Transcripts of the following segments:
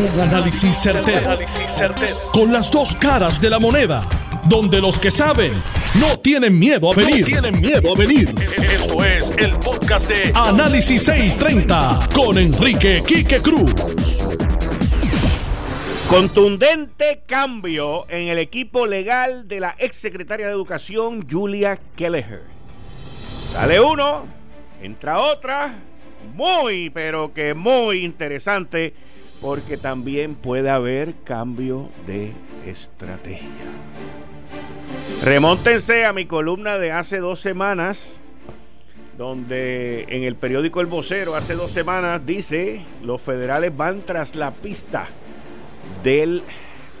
Un análisis certero, Con las dos caras de la moneda. Donde los que saben no tienen miedo a venir. tienen miedo a venir. Esto es el podcast de Análisis 630 con Enrique Quique Cruz. Contundente cambio en el equipo legal de la ex secretaria de Educación, Julia Kelleher. Sale uno, entra otra, muy, pero que muy interesante, porque también puede haber cambio de estrategia. Remóntense a mi columna de hace dos semanas, donde en el periódico El Vocero hace dos semanas dice, los federales van tras la pista del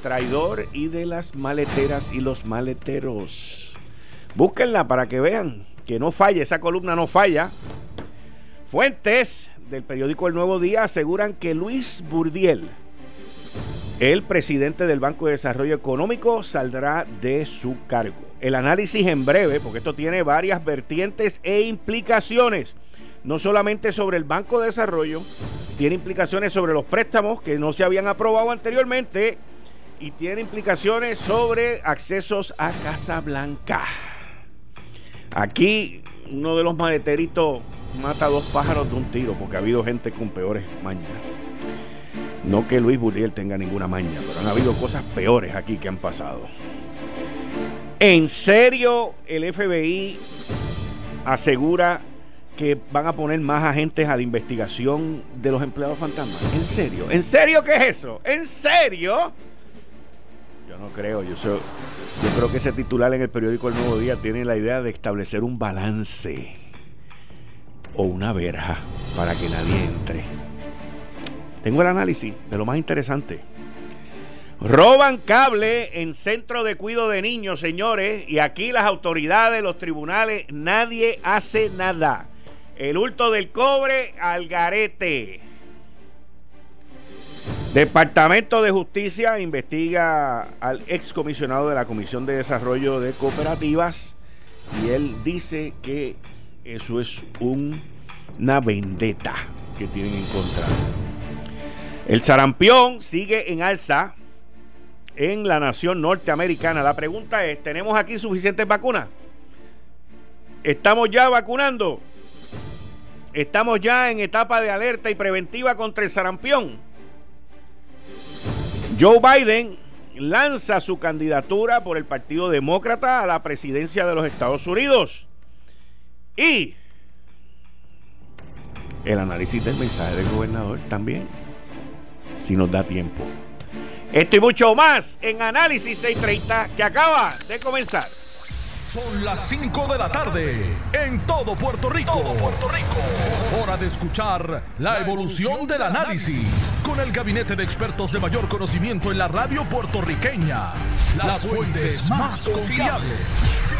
traidor y de las maleteras y los maleteros. Búsquenla para que vean que no falla, esa columna no falla. Fuentes del periódico El Nuevo Día aseguran que Luis Burdiel, el presidente del Banco de Desarrollo Económico, saldrá de su cargo. El análisis en breve, porque esto tiene varias vertientes e implicaciones no solamente sobre el Banco de Desarrollo, tiene implicaciones sobre los préstamos que no se habían aprobado anteriormente y tiene implicaciones sobre accesos a Casa Blanca. Aquí uno de los maleteritos mata dos pájaros de un tiro porque ha habido gente con peores mañas. No que Luis Burriel tenga ninguna maña, pero han habido cosas peores aquí que han pasado. ¿En serio el FBI asegura que van a poner más agentes a la investigación de los empleados fantasmas. ¿En serio? ¿En serio qué es eso? ¿En serio? Yo no creo, yo, yo creo que ese titular en el periódico El Nuevo Día tiene la idea de establecer un balance o una verja para que nadie entre. Tengo el análisis de lo más interesante. Roban cable en centro de cuido de niños, señores, y aquí las autoridades, los tribunales, nadie hace nada. El hurto del cobre al garete. Departamento de Justicia investiga al excomisionado de la Comisión de Desarrollo de Cooperativas y él dice que eso es una vendetta que tienen en contra. El sarampión sigue en alza en la nación norteamericana. La pregunta es, ¿tenemos aquí suficientes vacunas? ¿Estamos ya vacunando? Estamos ya en etapa de alerta y preventiva contra el sarampión. Joe Biden lanza su candidatura por el Partido Demócrata a la presidencia de los Estados Unidos. Y el análisis del mensaje del gobernador también, si nos da tiempo. Esto y mucho más en Análisis 630 que acaba de comenzar. Son las 5 de la tarde en todo Puerto Rico. Puerto Rico. Hora de escuchar la evolución del análisis con el gabinete de expertos de mayor conocimiento en la radio puertorriqueña. Las fuentes más confiables.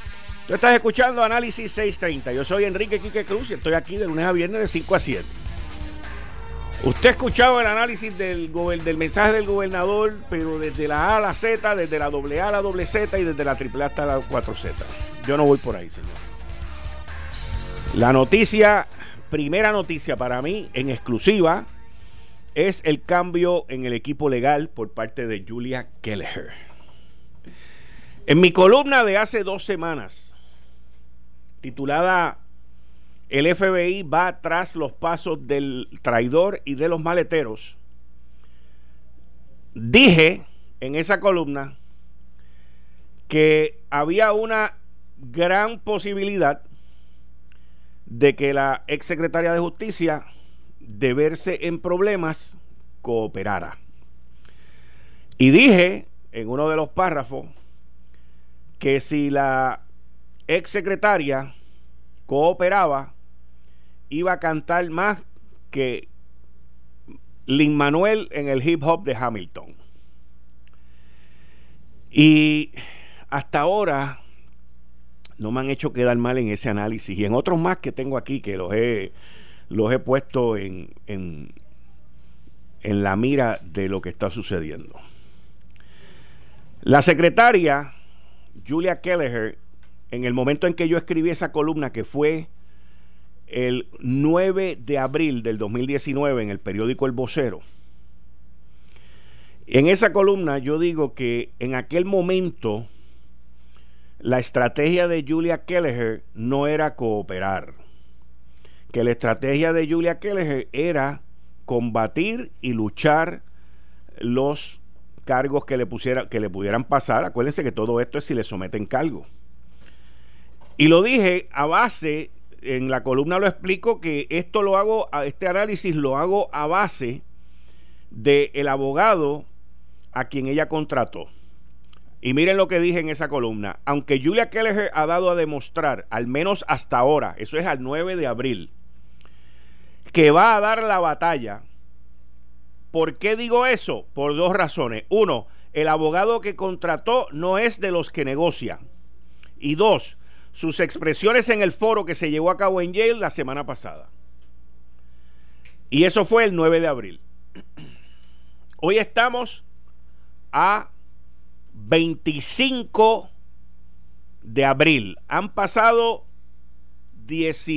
Tú estás escuchando Análisis 630. Yo soy Enrique Quique Cruz y estoy aquí de lunes a viernes de 5 a 7. Usted ha escuchado el análisis del, mensaje del gobernador, pero desde la A a la Z, desde la doble A la doble Z y desde la triple A hasta la 4Z. Yo no voy por ahí, señor. La noticia, primera noticia para mí, en exclusiva, es el cambio en el equipo legal por parte de Julia Kelleher. En mi columna de hace dos semanas, titulada El FBI va tras los pasos del traidor y de los maleteros, dije en esa columna que había una gran posibilidad de que la ex secretaria de justicia, de verse en problemas, cooperara. Y dije en uno de los párrafos que si la ex secretaria cooperaba, iba a cantar más que Lin Manuel en el hip hop de Hamilton. Y hasta ahora no me han hecho quedar mal en ese análisis y en otros más que tengo aquí que los he, los he puesto en, en, en la mira de lo que está sucediendo. La secretaria Julia Kelleher, en el momento en que yo escribí esa columna, que fue el 9 de abril del 2019 en el periódico El Vocero, en esa columna yo digo que en aquel momento la estrategia de Julia Kelleher no era cooperar, que la estrategia de Julia Kelleher era combatir y luchar los cargos que le, pusiera, que le pudieran pasar. Acuérdense que todo esto es si le someten cargo. Y lo dije a base, en la columna lo explico, que esto lo hago, este análisis lo hago a base del el abogado a quien ella contrató. Y miren lo que dije en esa columna. Aunque Julia Kelleher ha dado a demostrar, al menos hasta ahora, eso es al 9 de abril, que va a dar la batalla ¿Por qué digo eso? Por dos razones. Uno, el abogado que contrató no es de los que negocia. Y dos, sus expresiones en el foro que se llevó a cabo en Yale la semana pasada. Y eso fue el 9 de abril. Hoy estamos a 25 de abril. Han pasado 10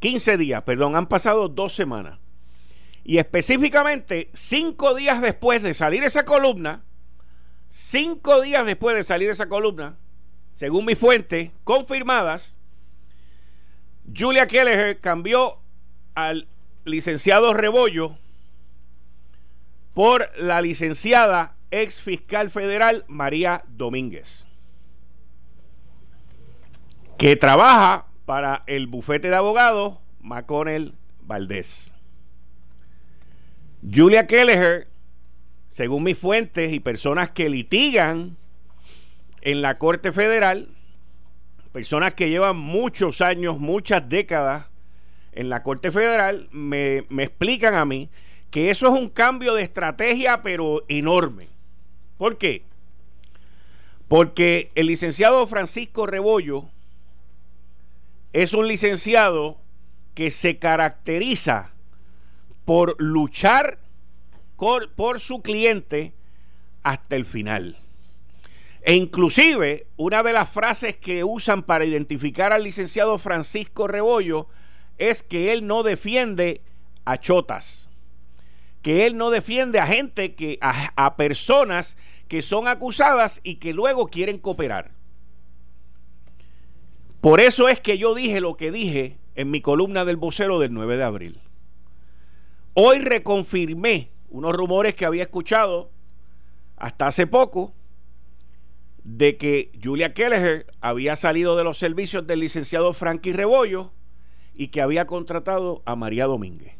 15 días, perdón, han pasado dos semanas. Y específicamente, cinco días después de salir esa columna, cinco días después de salir esa columna, según mi fuente, confirmadas, Julia Kelleher cambió al licenciado Rebollo por la licenciada ex fiscal federal María Domínguez, que trabaja para el bufete de abogados McConnell Valdés. Julia Kelleher, según mis fuentes y personas que litigan en la Corte Federal, personas que llevan muchos años, muchas décadas en la Corte Federal, me, explican a mí que eso es un cambio de estrategia, pero enorme. ¿Por qué? Porque el licenciado Francisco Rebollo es un licenciado que se caracteriza por luchar por, su cliente hasta el final. E inclusive una de las frases que usan para identificar al licenciado Francisco Rebollo es que él no defiende a chotas, que él no defiende a gente que a, a personas que son acusadas y que luego quieren cooperar. Por eso es que yo dije lo que dije en mi columna del vocero del 9 de abril. Hoy reconfirmé unos rumores que había escuchado hasta hace poco de que Julia Kelleher había salido de los servicios del licenciado Frankie Rebollo y que había contratado a María Domínguez.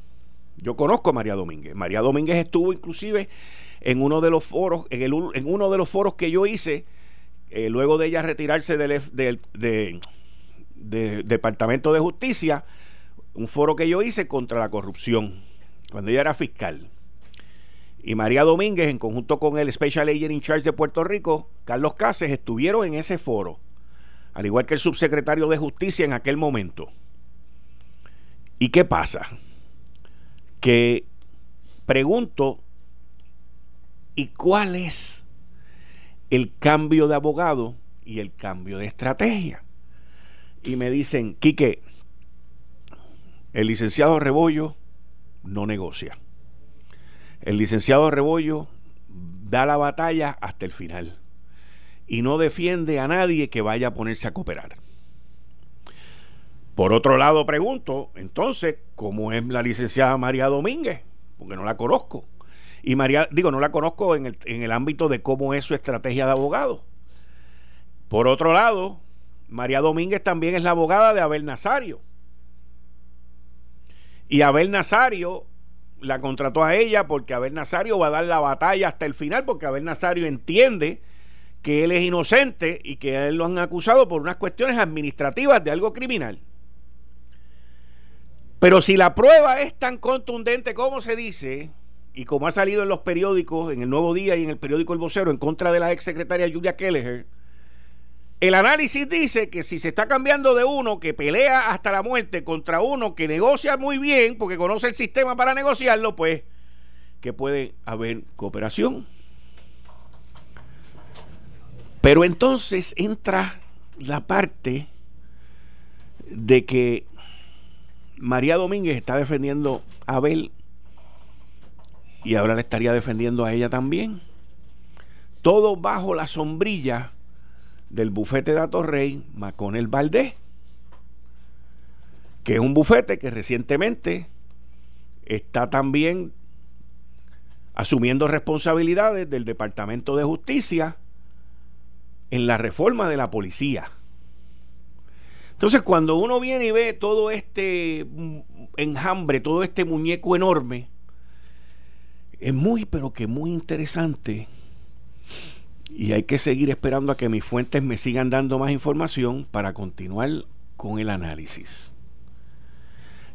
Yo conozco a María Domínguez. María Domínguez estuvo inclusive en uno de los foros, en, el, en uno de los foros que yo hice, eh, luego de ella retirarse del, del Departamento de Justicia, un foro que yo hice contra la corrupción cuando ella era fiscal. Y María Domínguez, en conjunto con el Special Agent in Charge de Puerto Rico, Carlos Cases, estuvieron en ese foro, al igual que el subsecretario de Justicia en aquel momento. ¿Y qué pasa? Que pregunto, ¿y cuál es el cambio de abogado y el cambio de estrategia? Y me dicen, Quique, el licenciado Rebollo no negocia. El licenciado Rebollo da la batalla hasta el final y no defiende a nadie que vaya a ponerse a cooperar. Por otro lado, pregunto, entonces, ¿cómo es la licenciada María Domínguez? Porque no la conozco. Y María, digo, no la conozco en el, en el ámbito de cómo es su estrategia de abogado. Por otro lado, María Domínguez también es la abogada de Abel Nazario. Y Abel Nazario la contrató a ella porque Abel Nazario va a dar la batalla hasta el final, porque Abel Nazario entiende que él es inocente y que a él lo han acusado por unas cuestiones administrativas de algo criminal. Pero si la prueba es tan contundente como se dice, y como ha salido en los periódicos, en el Nuevo Día y en el periódico El Vocero, en contra de la ex secretaria Julia Kelleher, el análisis dice que si se está cambiando de uno que pelea hasta la muerte contra uno que negocia muy bien, porque conoce el sistema para negociarlo, pues que puede haber cooperación. Pero entonces entra la parte de que María Domínguez está defendiendo a Abel y ahora le estaría defendiendo a ella también. Todo bajo la sombrilla del bufete de Atorrey, Maconel Valdés, que es un bufete que recientemente está también asumiendo responsabilidades del Departamento de Justicia en la reforma de la policía. Entonces, cuando uno viene y ve todo este enjambre, todo este muñeco enorme, es muy, pero que muy interesante. Y hay que seguir esperando a que mis fuentes me sigan dando más información para continuar con el análisis.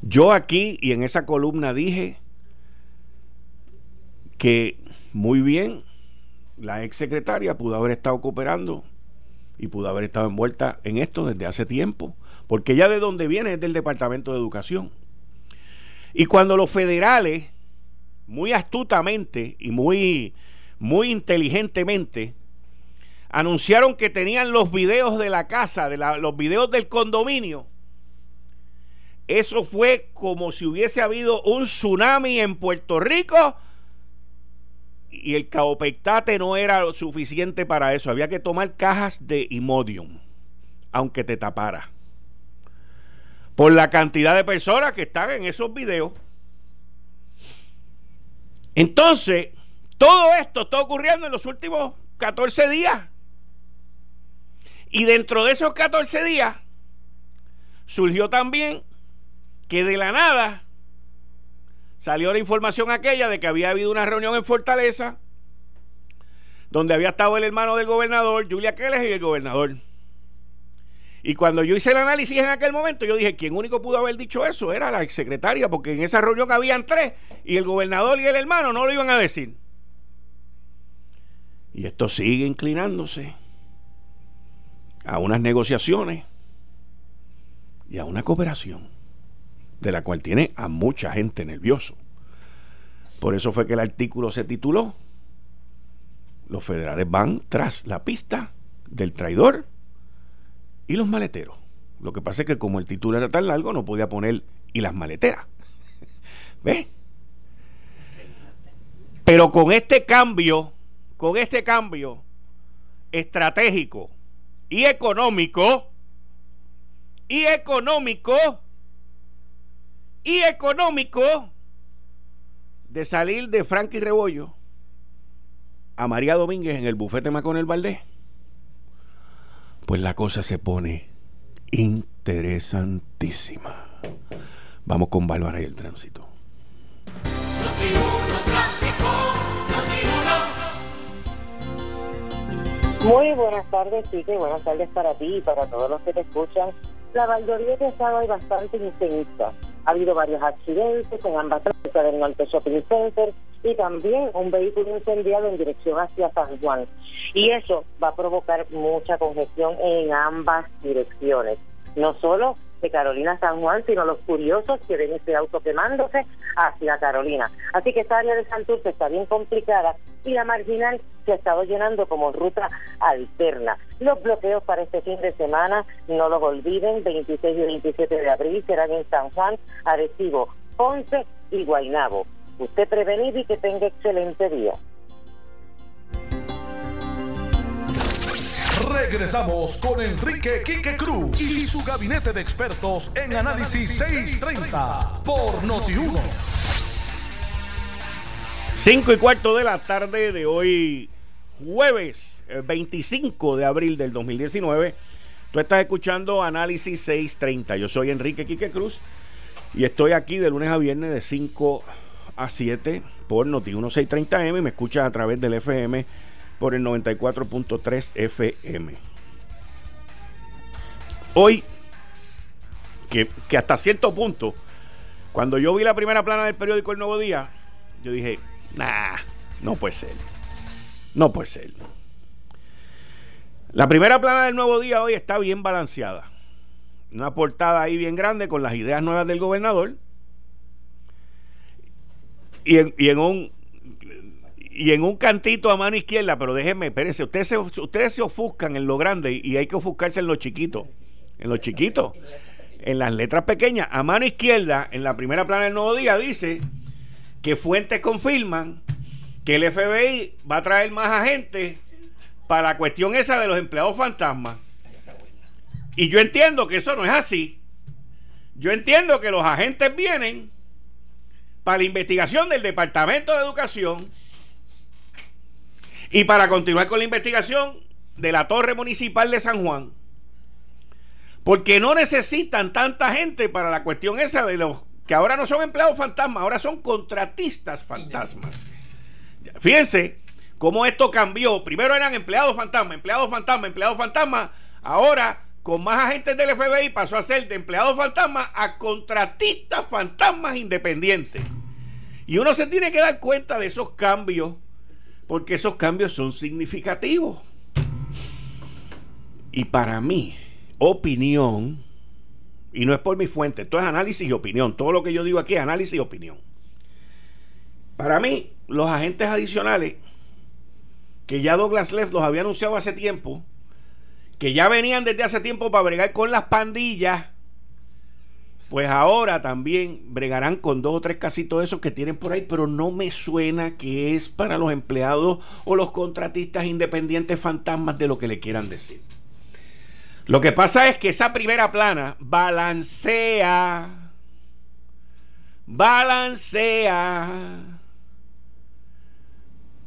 Yo aquí y en esa columna dije que muy bien la ex secretaria pudo haber estado cooperando y pudo haber estado envuelta en esto desde hace tiempo, porque ella de donde viene es del Departamento de Educación. Y cuando los federales, muy astutamente y muy, muy inteligentemente, anunciaron que tenían los videos de la casa, de los videos del condominio, eso fue como si hubiese habido un tsunami en Puerto Rico y el caopectate no era suficiente para eso. Había que tomar cajas de Imodium, aunque te tapara. Por la cantidad de personas que están en esos videos. Entonces, todo esto está ocurriendo en los últimos 14 días. Y dentro de esos 14 días, surgió también que de la nada salió la información aquella de que había habido una reunión en Fortaleza donde había estado el hermano del gobernador, Julia Keles y el gobernador. Y cuando yo hice el análisis en aquel momento, yo dije, ¿quién único pudo haber dicho eso? Era la exsecretaria, porque en esa reunión habían tres y el gobernador y el hermano no lo iban a decir. Y esto sigue inclinándose a unas negociaciones y a una cooperación de la cual tiene a mucha gente nervioso. Por eso fue que el artículo se tituló Los federales van tras la pista del traidor y los maleteros. Lo que pasa es que como el título era tan largo no podía poner y las maleteras. ¿Ves? Pero con este cambio, con este cambio estratégico y económico, y económico, y económico de salir de Frankie Rebollo a María Domínguez en el bufete Maconel Valdés, pues la cosa se pone interesantísima. Vamos con Bárbara y el tránsito. Muy buenas tardes, Chique, buenas tardes para ti y para todos los que te escuchan. La mayoría de estado hay bastante intensa ha habido varios accidentes en ambas cerca del Norte Shopping Center y también un vehículo incendiado en dirección hacia San Juan. Y eso va a provocar mucha congestión en ambas direcciones. No solo Carolina San Juan, sino los curiosos que ven este auto quemándose hacia Carolina. Así que esta área de Santurce está bien complicada y la marginal se ha estado llenando como ruta alterna. Los bloqueos para este fin de semana, no los olviden, 26 y 27 de abril serán en San Juan, Arecibo, Ponce y Guaynabo. Usted prevenido y que tenga excelente día. Regresamos con Enrique Quique Cruz y su gabinete de expertos en Análisis 630 por Noti1. 5 y cuarto de la tarde de hoy, jueves 25 de abril del 2019. Tú estás escuchando Análisis 630. Yo soy Enrique Quique Cruz y estoy aquí de lunes a viernes de 5 a 7 por Noti1 630M y me escuchas a través del FM por el 94.3 FM. Hoy, que, que, hasta cierto punto, cuando yo vi la primera plana del periódico El Nuevo Día, yo dije, Nah, no puede ser. No puede ser. La primera plana del nuevo día hoy está bien balanceada. Una portada ahí bien grande con las ideas nuevas del gobernador. Y en, y en un y en un cantito a mano izquierda, pero déjenme, espérense, ustedes se, ustedes se ofuscan en lo grande y hay que ofuscarse en lo chiquito. En lo chiquito. En las letras pequeñas, a mano izquierda, en la primera plana del nuevo día, dice que fuentes confirman que el FBI va a traer más agentes para la cuestión esa de los empleados fantasmas. Y yo entiendo que eso no es así. Yo entiendo que los agentes vienen para la investigación del Departamento de Educación y para continuar con la investigación de la Torre Municipal de San Juan. Porque no necesitan tanta gente para la cuestión esa de los que ahora no son empleados fantasmas, ahora son contratistas fantasmas. Fíjense cómo esto cambió. Primero eran empleados fantasmas, empleados fantasmas, empleados fantasmas. Ahora, con más agentes del FBI, pasó a ser de empleados fantasmas a contratistas fantasmas independientes. Y uno se tiene que dar cuenta de esos cambios porque esos cambios son significativos. Y para mí, opinión, y no es por mi fuente, esto es análisis y opinión, todo lo que yo digo aquí es análisis y opinión. Para mí, los agentes adicionales, que ya Douglas Leff los había anunciado hace tiempo, que ya venían desde hace tiempo para bregar con las pandillas, pues ahora también bregarán con dos o tres casitos esos que tienen por ahí, pero no me suena que es para los empleados o los contratistas independientes fantasmas de lo que le quieran decir. Lo que pasa es que esa primera plana balancea, balancea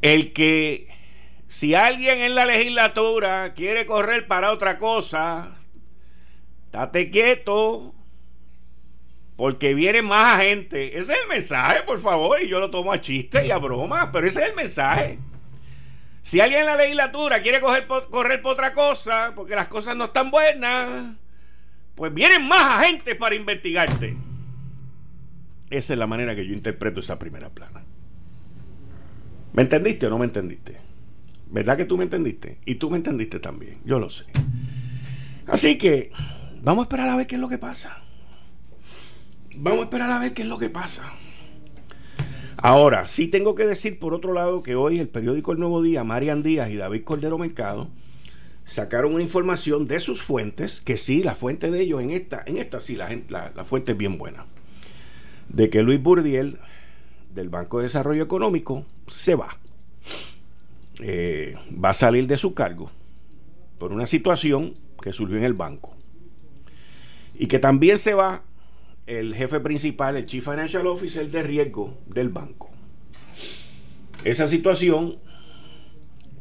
el que si alguien en la legislatura quiere correr para otra cosa, date quieto, porque viene más gente. Ese es el mensaje, por favor, y yo lo tomo a chiste y a broma, pero ese es el mensaje. Si alguien en la legislatura quiere coger, correr por otra cosa, porque las cosas no están buenas, pues vienen más agentes para investigarte. Esa es la manera que yo interpreto esa primera plana. ¿Me entendiste o no me entendiste? ¿Verdad que tú me entendiste? Y tú me entendiste también, yo lo sé. Así que vamos a esperar a ver qué es lo que pasa. Vamos a esperar a ver qué es lo que pasa. Ahora, sí tengo que decir por otro lado que hoy el periódico El Nuevo Día, Marian Díaz y David Cordero Mercado sacaron una información de sus fuentes, que sí, la fuente de ellos en esta, en esta sí, la, la, fuente es bien buena, de que Luis Burdiel del Banco de Desarrollo Económico se va. Eh, va a salir de su cargo por una situación que surgió en el banco. Y que también se va el jefe principal, el Chief Financial Officer de riesgo del banco. Esa situación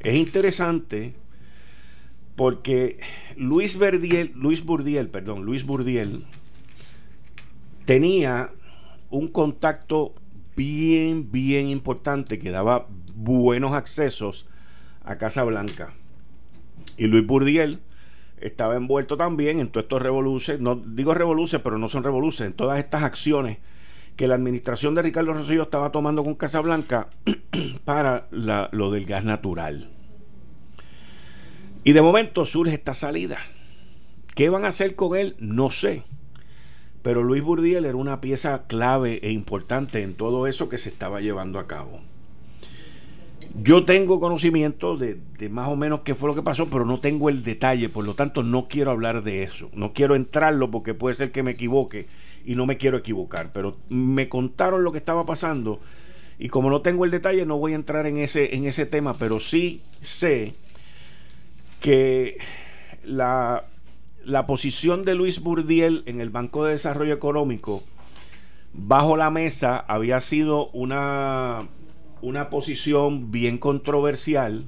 es interesante porque Luis Verdiel, Luis Burdiel, perdón, Luis Burdiel tenía un contacto bien, bien importante que daba buenos accesos a Casa Blanca. Y Luis Burdiel estaba envuelto también en todos estos revoluciones, no digo revoluciones, pero no son revoluciones, en todas estas acciones que la administración de Ricardo Rosselló estaba tomando con Casablanca para lo del gas natural. Y de momento surge esta salida. ¿Qué van a hacer con él? No sé. Pero Luis Burdiel era una pieza clave e importante en todo eso que se estaba llevando a cabo. Yo tengo conocimiento de, más o menos qué fue lo que pasó, pero no tengo el detalle, por lo tanto no quiero hablar de eso. No quiero entrarlo porque puede ser que me equivoque y no me quiero equivocar, pero me contaron lo que estaba pasando y como no tengo el detalle no voy a entrar en ese, en ese tema, pero sí sé que la, la posición de Luis Burdiel en el Banco de Desarrollo Económico bajo la mesa había sido una una posición bien controversial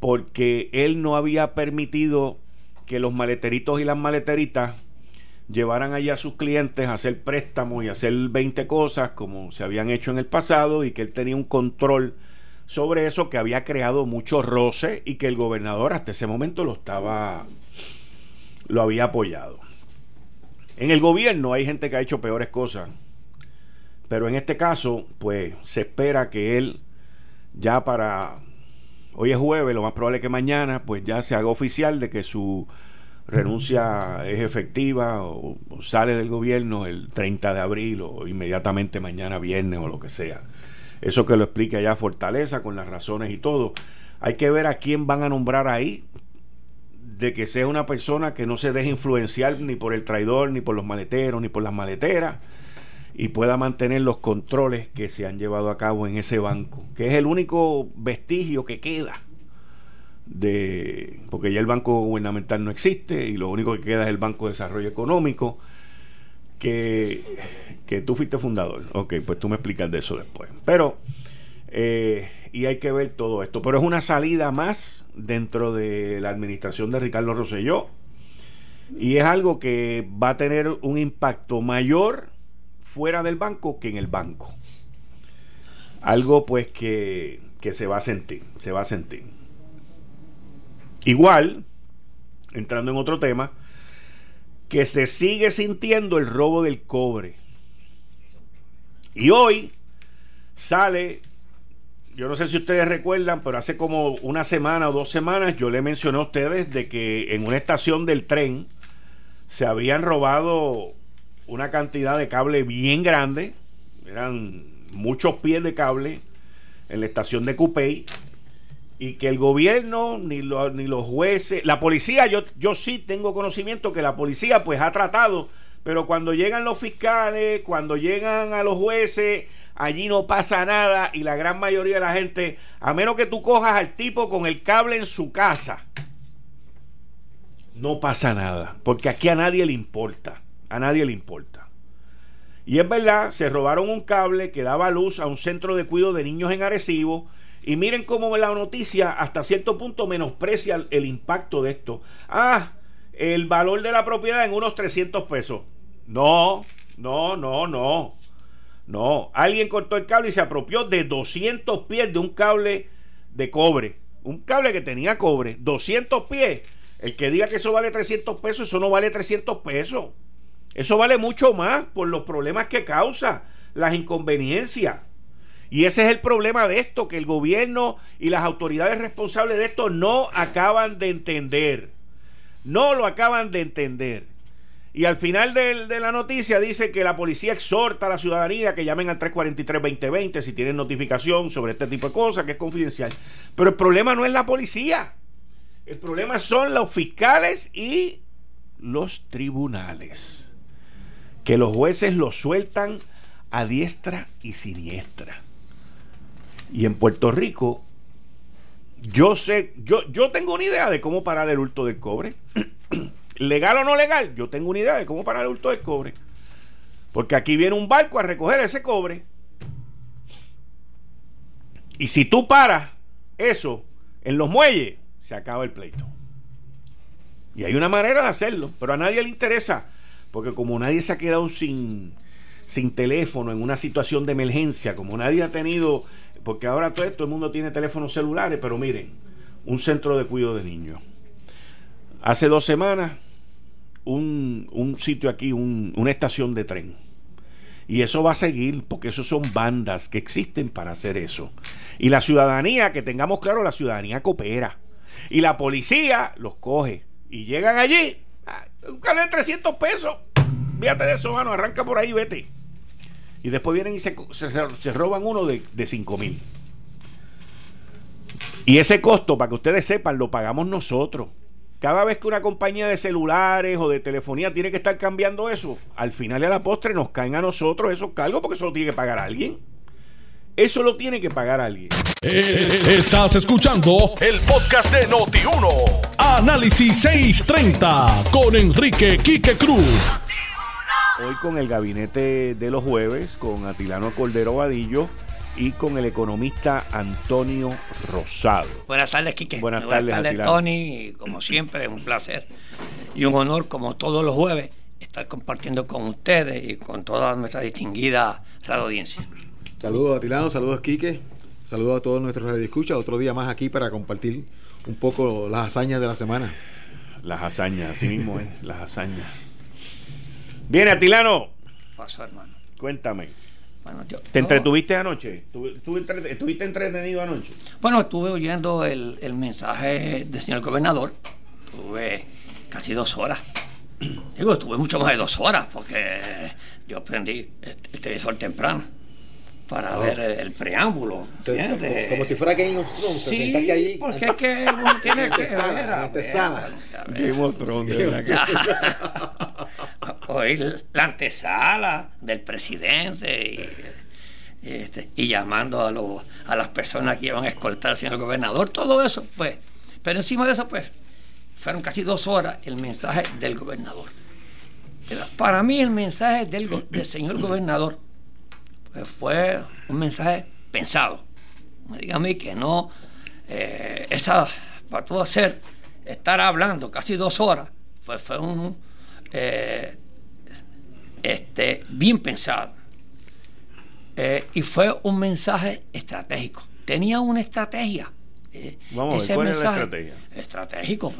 porque él no había permitido que los maleteritos y las maleteritas llevaran allá a sus clientes a hacer préstamos y hacer 20 cosas como se habían hecho en el pasado y que él tenía un control sobre eso que había creado mucho roce y que el gobernador hasta ese momento lo estaba lo había apoyado. En el gobierno hay gente que ha hecho peores cosas pero en este caso, pues se espera que él ya para hoy es jueves, lo más probable es que mañana, pues ya se haga oficial de que su renuncia es efectiva o, sale del gobierno el 30 de abril o inmediatamente mañana viernes o lo que sea. Eso que lo explique allá Fortaleza con las razones y todo. Hay que ver a quién van a nombrar ahí, de que sea una persona que no se deje influenciar ni por el traidor, ni por los maleteros, ni por las maleteras, y pueda mantener los controles que se han llevado a cabo en ese banco, que es el único vestigio que queda de porque ya el banco gubernamental no existe y lo único que queda es el Banco de Desarrollo Económico que, que tú fuiste fundador. Ok, pues tú me explicas de eso después. Pero, eh, y hay que ver todo esto. Pero es una salida más dentro de la administración de Ricardo Rosselló. Y es algo que va a tener un impacto mayor fuera del banco que en el banco. Algo pues que, que se va a sentir, se va a sentir. Igual, entrando en otro tema, que se sigue sintiendo el robo del cobre. Y hoy sale, yo no sé si ustedes recuerdan, pero hace como una semana o dos semanas yo le mencioné a ustedes de que en una estación del tren se habían robado una cantidad de cable bien grande, eran muchos pies de cable en la estación de Cupey y que el gobierno ni, ni los jueces, la policía, yo, yo sí tengo conocimiento que la policía pues ha tratado, pero cuando llegan los fiscales, cuando llegan a los jueces, allí no pasa nada y la gran mayoría de la gente, a menos que tú cojas al tipo con el cable en su casa, no pasa nada, porque aquí a nadie le importa, a nadie le importa. Y es verdad, se robaron un cable que daba luz a un centro de cuidado de niños en Arecibo, y miren cómo la noticia hasta cierto punto menosprecia el, impacto de esto. Ah, el valor de la propiedad en unos 300 pesos. No, no, no, no. No, alguien cortó el cable y se apropió de 200 pies de un cable de cobre. Un cable que tenía cobre. 200 pies. El que diga que eso vale 300 pesos, eso no vale 300 pesos. Eso vale mucho más por los problemas que causa, las inconveniencias. Y ese es el problema de esto, que el gobierno y las autoridades responsables de esto no acaban de entender. No lo acaban de entender. Y al final de, la noticia dice que la policía exhorta a la ciudadanía que llamen al 343-2020 si tienen notificación sobre este tipo de cosas, que es confidencial. Pero el problema no es la policía. El problema son los fiscales y los tribunales. Que los jueces los sueltan a diestra y siniestra. Y en Puerto Rico, yo sé, yo, yo tengo una idea de cómo parar el hurto del cobre. legal o no legal, yo tengo una idea de cómo parar el hurto del cobre. Porque aquí viene un barco a recoger ese cobre. Y si tú paras eso en los muelles, se acaba el pleito. Y hay una manera de hacerlo, pero a nadie le interesa. Porque como nadie se ha quedado sin, sin teléfono en una situación de emergencia, como nadie ha tenido porque ahora todo, el mundo tiene teléfonos celulares, pero miren, un centro de cuidado de niños. Hace dos semanas, un, sitio aquí, una estación de tren. Y eso va a seguir porque eso son bandas que existen para hacer eso. Y la ciudadanía, que tengamos claro, la ciudadanía coopera. Y la policía los coge. Y llegan allí, un de 300 pesos. Fíjate de eso, mano, arranca por ahí, vete y después vienen y se, se, roban uno de, de 5 mil. Y ese costo, para que ustedes sepan, lo pagamos nosotros. Cada vez que una compañía de celulares o de telefonía tiene que estar cambiando eso, al final y a la postre nos caen a nosotros esos cargos porque eso lo tiene que pagar alguien. Eso lo tiene que pagar alguien. Eh, estás escuchando el podcast de Noti1. Análisis 630 con Enrique Quique Cruz. Hoy con el gabinete de los jueves, con Atilano Cordero Vadillo y con el economista Antonio Rosado. Buenas tardes, Quique. Buenas tardes, Buenas tardes Tony. Como siempre, es un placer y un honor, como todos los jueves, estar compartiendo con ustedes y con toda nuestra distinguida radio audiencia. Saludos, Atilano. Saludos, Quique. Saludos a todos nuestros radioescuchas. Otro día más aquí para compartir un poco las hazañas de la semana. Las hazañas, así mismo es, las hazañas. Viene, Atilano. Pasó, hermano. Cuéntame. ¿Te entretuviste anoche? ¿Estuviste entretenido anoche? Bueno, estuve oyendo el, mensaje del señor gobernador. Tuve casi dos horas. Digo, estuve mucho más de dos horas porque yo prendí el televisor temprano para ah. ver el preámbulo. como, si fuera Game of Thrones, sí, allí. Porque es que uno tiene que ver. Game of Thrones. Oír la antesala del presidente y, este, y llamando a, los, a las personas que iban a escoltar al señor gobernador, todo eso, pues. Pero encima de eso, pues, fueron casi dos horas el mensaje del gobernador. Para mí el mensaje del, del señor gobernador pues fue un mensaje pensado. Me diga a mí que no, eh, esa, para tú hacer, estar hablando casi dos horas, pues fue un, eh, este, bien pensado. Eh, y fue un mensaje estratégico. Tenía una estrategia. Vamos a ¿cuál era la estrategia? Estratégico.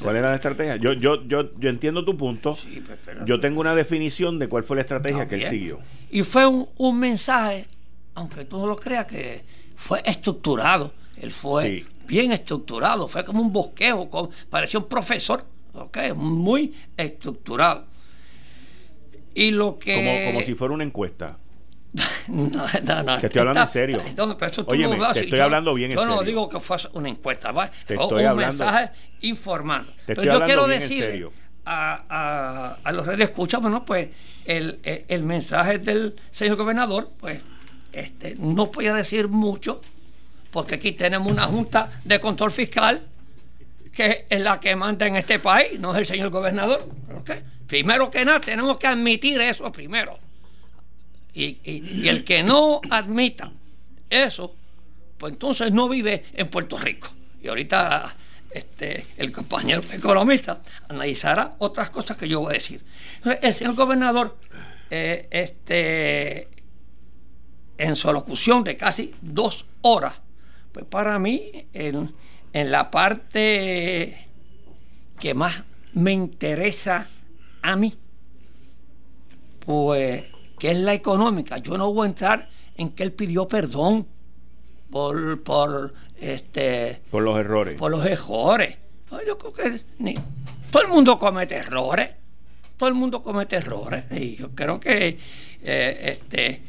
¿Cuál era la estrategia? Yo, yo, yo, yo entiendo tu punto. Pues, yo tengo una definición de cuál fue la estrategia que él siguió. Y fue un, mensaje, aunque tú no lo creas, que fue estructurado. Él fue bien estructurado, fue como un bosquejo, parecía un profesor, ¿ok? Muy estructurado. Y lo que... Como, como si fuera una encuesta. no, no, no. Te estoy hablando en serio. Oye, te estoy hablando bien en serio. Yo no digo que fue una encuesta, ¿va? Te estoy un mensaje informando. Te Pero yo quiero decir a, a, a los escucha bueno, pues el, el, mensaje del señor gobernador, pues este, no podía decir mucho, porque aquí tenemos una junta de control fiscal que es la que manda en este país, no es el señor gobernador. Primero que nada, tenemos que admitir eso primero. Y, el que no admita eso, pues entonces no vive en Puerto Rico. Y ahorita este, el compañero economista analizará otras cosas que yo voy a decir. El señor gobernador, eh, este, en su locución de casi dos horas, pues para mí, en, en la parte que más me interesa a mí, pues, que es la económica, yo no voy a entrar en que él pidió perdón por, por este, por los errores. Por los errores. Yo creo que todo el mundo comete errores. Todo el mundo comete errores. Y yo creo que eh, este,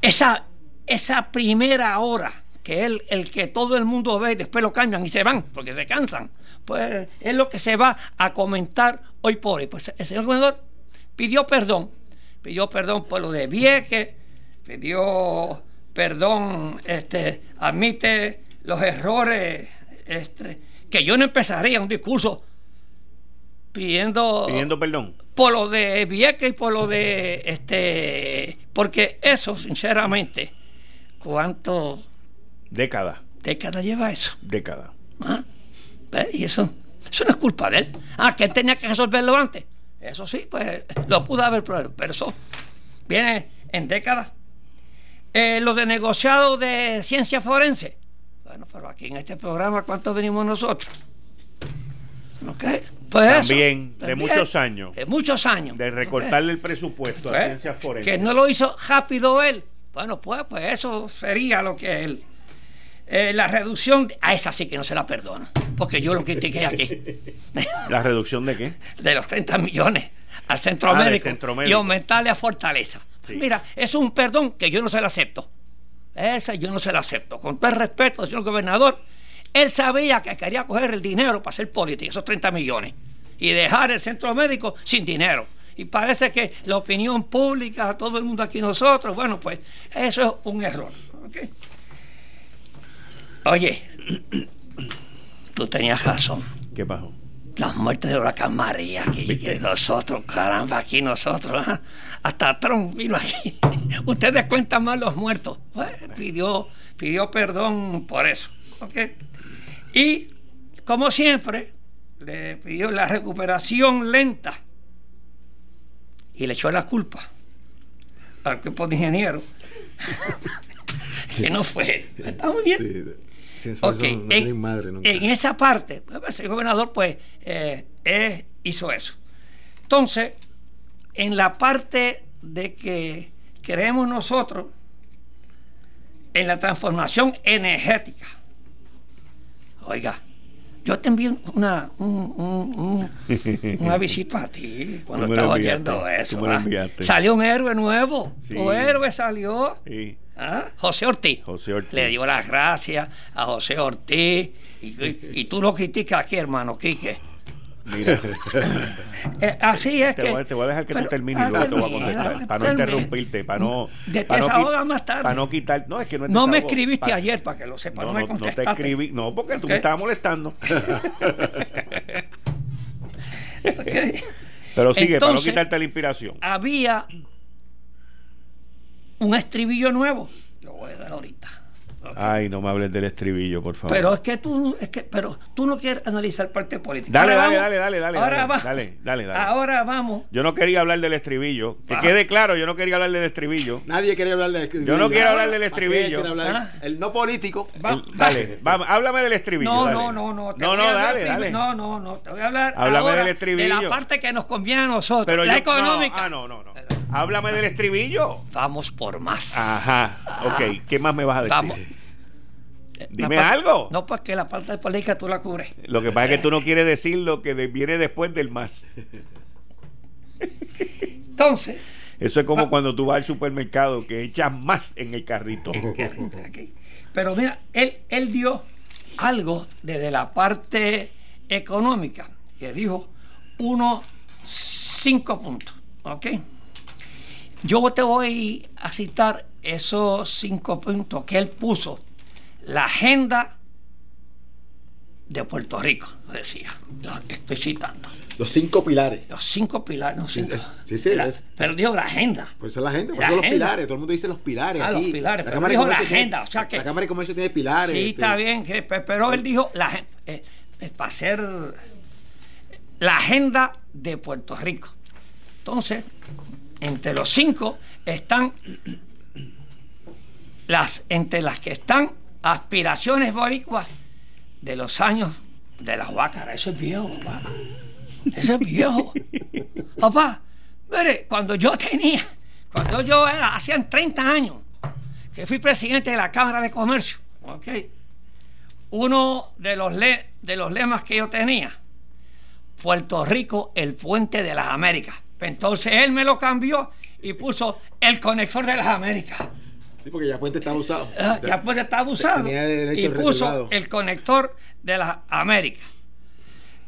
esa, esa primera hora que es el, que todo el mundo ve y después lo cambian y se van porque se cansan, pues es lo que se va a comentar hoy por hoy. Pues el señor gobernador pidió perdón, pidió perdón por lo de Vieques, pidió perdón, este, admite los errores, este, que yo no empezaría un discurso pidiendo pidiendo perdón. por lo de Vieques y por lo de este porque eso sinceramente cuánto décadas décadas lleva eso décadas ¿Ah? y eso eso no es culpa de él. Ah que él tenía que resolverlo antes eso sí pues lo pudo haber pero eso viene en décadas eh, lo de negociado de ciencia forense bueno, pero aquí en este programa, ¿cuántos venimos nosotros? ¿Ok? Pues también, de muchos años. De muchos años. De recortarle el presupuesto a pues, ciencia forense. Que no lo hizo rápido él. Bueno, pues, pues eso sería lo que él. Eh, la reducción, a esa sí que no se la perdono, porque yo lo critiqué aquí. ¿La reducción de qué? De los 30 millones al centro, ah, médico, y aumentarle a Fortaleza. Mira, es un perdón que yo no se lo acepto. Esa yo no se la acepto. Con todo el respeto, señor gobernador, él sabía que quería coger el dinero para hacer política, esos 30 millones, y dejar el centro médico sin dinero. Y parece que la opinión pública, todo el mundo aquí nosotros, bueno, pues eso es un error. Oye, tú tenías razón. ¿Qué pasó? las muertes de Huracán María, aquí, que nosotros, caramba, aquí nosotros, ¿ah? hasta Trump vino aquí. Ustedes cuentan más los muertos. pidió, pidió perdón por eso. Y, como siempre, le pidió la recuperación lenta y le echó la culpa al cuerpo de ingeniero, que no fue. Está muy bien en, esa parte, el gobernador pues hizo eso. Entonces, en la parte de que creemos nosotros en la transformación energética. Oiga, yo te envío una, una visita a ti cuando estaba oyendo eso. Salió un héroe nuevo. Un héroe salió. ¿Ah? José Ortiz. Le dio las gracias a José Ortiz. Y, tú lo criticas aquí, hermano Quique. Mira. Eh, así es te que. Voy, te voy a dejar que tú termines y luego te voy a contestar. Para no interrumpirte, para no. De para no, más tarde. Para no quitar. No, es que no es No me escribiste ayer para que lo sepa, no, me contestaste. No te escribí, no, porque tú me estabas molestando. Pero sigue, para no quitarte la inspiración. Había un estribillo nuevo. Lo voy a dar ahorita. Ay, no me hables del estribillo, por favor. Pero es que tú, es que, pero tú no quieres analizar parte política. Dale, dale, dale, dale, dale, ahora dale, dale, dale, Ahora vamos. Yo no quería hablar del estribillo. Que quede claro, yo no quería hablar del estribillo. Nadie quería hablar del estribillo. Yo no quiero hablar del estribillo. Ah. El no político. dale, vamos, háblame del estribillo. No, no, no, no. No, no, dale, dale. No, no, no. Te voy a hablar. Háblame del estribillo. De la parte que nos conviene a nosotros. la económica. ah, no, no, no. Háblame del estribillo. Vamos por más. Ajá. Ok, ¿qué más me vas a decir? Vamos. Dime algo. No, pues que la parte de política tú la cubres. Lo que pasa es que tú no quieres decir lo que viene después del más. Entonces. Eso es como cuando tú vas al supermercado que echas más en el carrito. Pero mira, él, él dio algo desde la parte económica, que dijo unos cinco puntos. ¿Ok? Yo te voy a citar esos cinco puntos que él puso la agenda de Puerto Rico, decía. Estoy citando. Los cinco pilares. Los cinco pilares, no Sí, sí, sí Pero dijo la agenda. Pues es la agenda, por eso los pilares. Todo el mundo dice los pilares. Ah, los pilares, la pero dijo la agenda. o sea que, la Cámara de Comercio tiene pilares. Sí, está este, bien, que, pero él dijo la, eh, eh, para hacer la agenda de Puerto Rico. Entonces, entre los cinco están las, entre las que están aspiraciones boricuas de los años de las huácaras. Eso es viejo, papá. Eso es viejo. papá, mire, cuando yo tenía, cuando yo era, hacían 30 años que fui presidente de la Cámara de Comercio, ¿ok? Uno de los, le, de los lemas que yo tenía, Puerto Rico, el puente de las Américas. Entonces él me lo cambió y puso el conector de las Américas. Sí, porque ya Puente estaba usado. Ah, ya Puente estaba usado. y puso el conector de las Américas.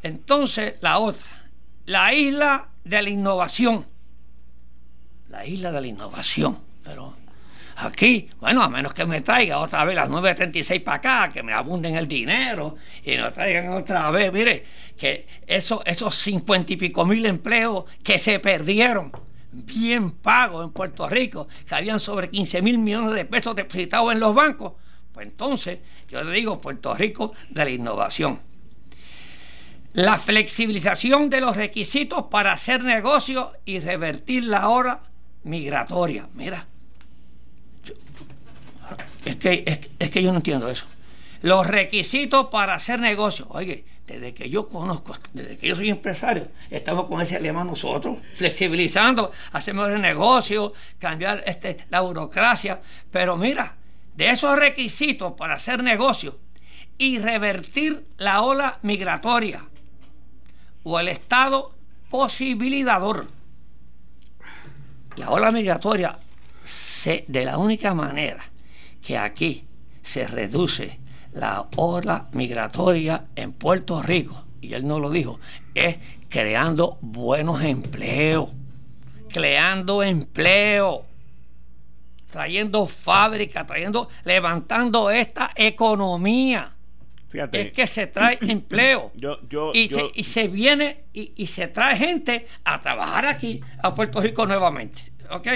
Entonces, la otra, la isla de la innovación. La isla de la innovación. Pero aquí, bueno, a menos que me traiga otra vez las 9.36 para acá, que me abunden el dinero y nos traigan otra vez, mire, que eso, esos cincuenta y pico mil empleos que se perdieron bien pagos en Puerto Rico, que habían sobre 15 mil millones de pesos depositados en los bancos, pues entonces yo le digo Puerto Rico de la innovación. La flexibilización de los requisitos para hacer negocio y revertir la hora migratoria. Mira, es que, es que yo no entiendo eso. Los requisitos para hacer negocio. Oye, desde que yo conozco, desde que yo soy empresario, estamos con ese lema nosotros, flexibilizando, hacemos el negocio, cambiar este, la burocracia. Pero mira, de esos requisitos para hacer negocio y revertir la ola migratoria o el estado posibilitador. La ola migratoria, se, de la única manera que aquí se reduce la ola migratoria en Puerto Rico, y él no lo dijo, es creando buenos empleos, creando empleo, trayendo fábricas, trayendo, levantando esta economía. Fíjate, es que se trae empleo y, Se, viene y, y, se trae gente a trabajar aquí a Puerto Rico nuevamente. ¿ok?,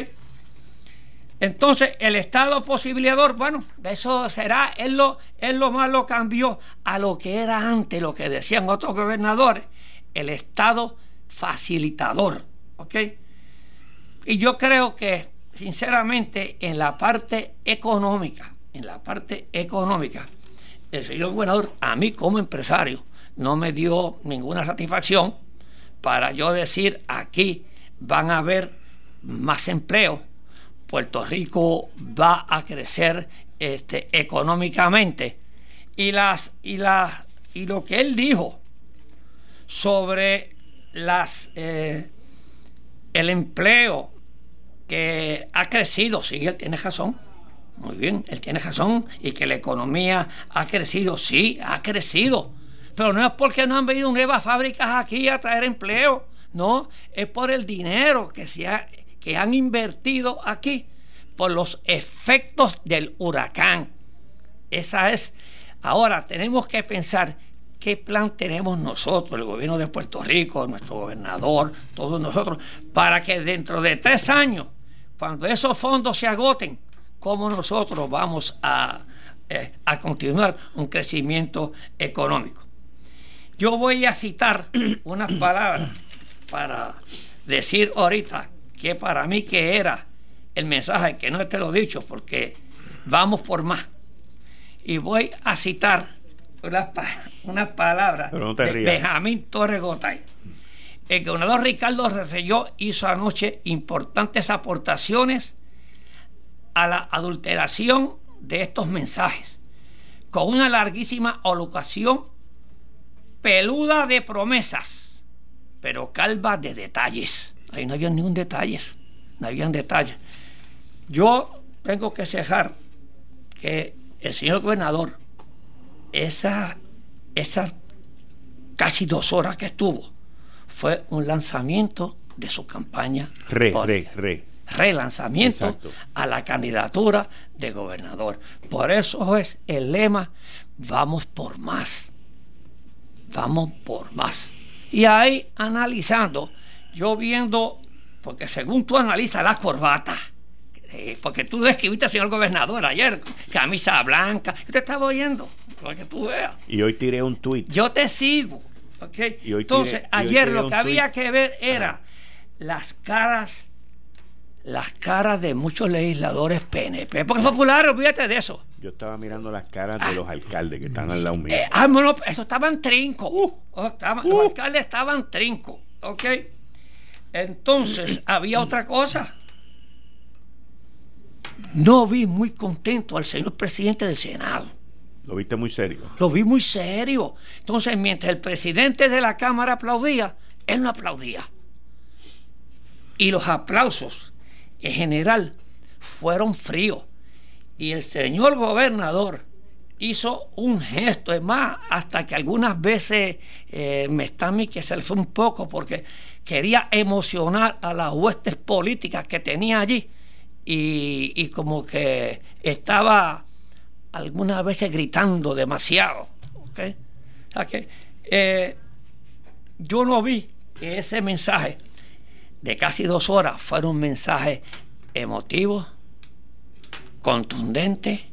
entonces, el Estado posibilitador, bueno, eso será, él lo, él lo más lo cambió a lo que era antes, lo que decían otros gobernadores, el Estado facilitador. ¿Ok? Y yo creo que, sinceramente, en la parte económica, en la parte económica, el señor gobernador, a mí como empresario, no me dio ninguna satisfacción para yo decir aquí van a haber más empleo Puerto Rico va a crecer este, económicamente. Y, las, y, y lo que él dijo sobre las, eh, el empleo que ha crecido, sí, él tiene razón. Muy bien, él tiene razón. Y que la economía ha crecido, sí, ha crecido. Pero no es porque no han venido nuevas fábricas aquí a traer empleo. No, es por el dinero que, se ha, que han invertido aquí, por los efectos del huracán. Esa es. Ahora tenemos que pensar qué plan tenemos nosotros, el gobierno de Puerto Rico, nuestro gobernador, todos nosotros, para que dentro de tres años, cuando esos fondos se agoten, cómo nosotros vamos a, eh, a continuar un crecimiento económico. Yo voy a citar unas palabras para decir ahorita que para mí que era el mensaje, que no te lo he dicho, porque vamos por más. Y voy a citar unas palabras de Benjamín Torres Gotay. El gobernador Ricardo Rosselló hizo anoche importantes aportaciones a la adulteración de estos mensajes, con una larguísima alocación peluda de promesas, pero calva de detalles. Ahí no había ningún detalle, no habían detalles. Yo tengo que cejar que el señor gobernador, esa, esa casi dos horas que estuvo, fue un lanzamiento de su campaña. Re, re, re. Relanzamiento a la candidatura de gobernador. Por eso es el lema, vamos por más. Vamos por más. Y ahí analizando yo viendo, porque según tú analizas la corbata, eh, porque tú describiste al señor gobernador ayer, camisa blanca, yo te estaba oyendo, para que tú veas. Y hoy tiré un tuit. Yo te sigo. ¿okay? Entonces, ayer lo que había que ver era las caras las caras de muchos legisladores PNP. Porque populares, olvídate de eso. Yo estaba mirando las caras de los alcaldes que están al lado mío. Eh, ah, bueno, eso estaban trinco. Uh, oh, Los uh. alcaldes estaban trinco. ¿Ok? Entonces, había otra cosa. No vi muy contento al señor presidente del Senado. Lo viste muy serio. Lo vi muy serio. Entonces, mientras el presidente de la Cámara aplaudía, él no aplaudía. Y los aplausos, en general, fueron fríos. Y el señor gobernador hizo un gesto, es más, hasta que algunas veces eh, me está a mí que se le fue un poco porque quería emocionar a las huestes políticas que tenía allí y, como que estaba algunas veces gritando demasiado. que, eh, yo no vi que ese mensaje de casi dos horas fuera un mensaje emotivo, contundente,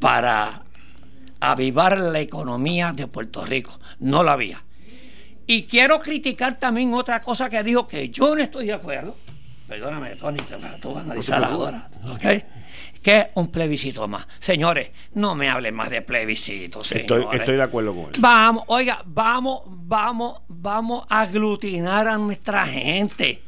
para avivar la economía de Puerto Rico. No la había. Y quiero criticar también otra cosa que dijo que yo no estoy de acuerdo. Perdóname, Tony, que tú vas a analizar ahora. ¿Ok? Que es un plebiscito más. Señores, no me hablen más de plebiscito, Estoy, estoy de acuerdo con él. Vamos, oiga, vamos, vamos, vamos a aglutinar a nuestra gente.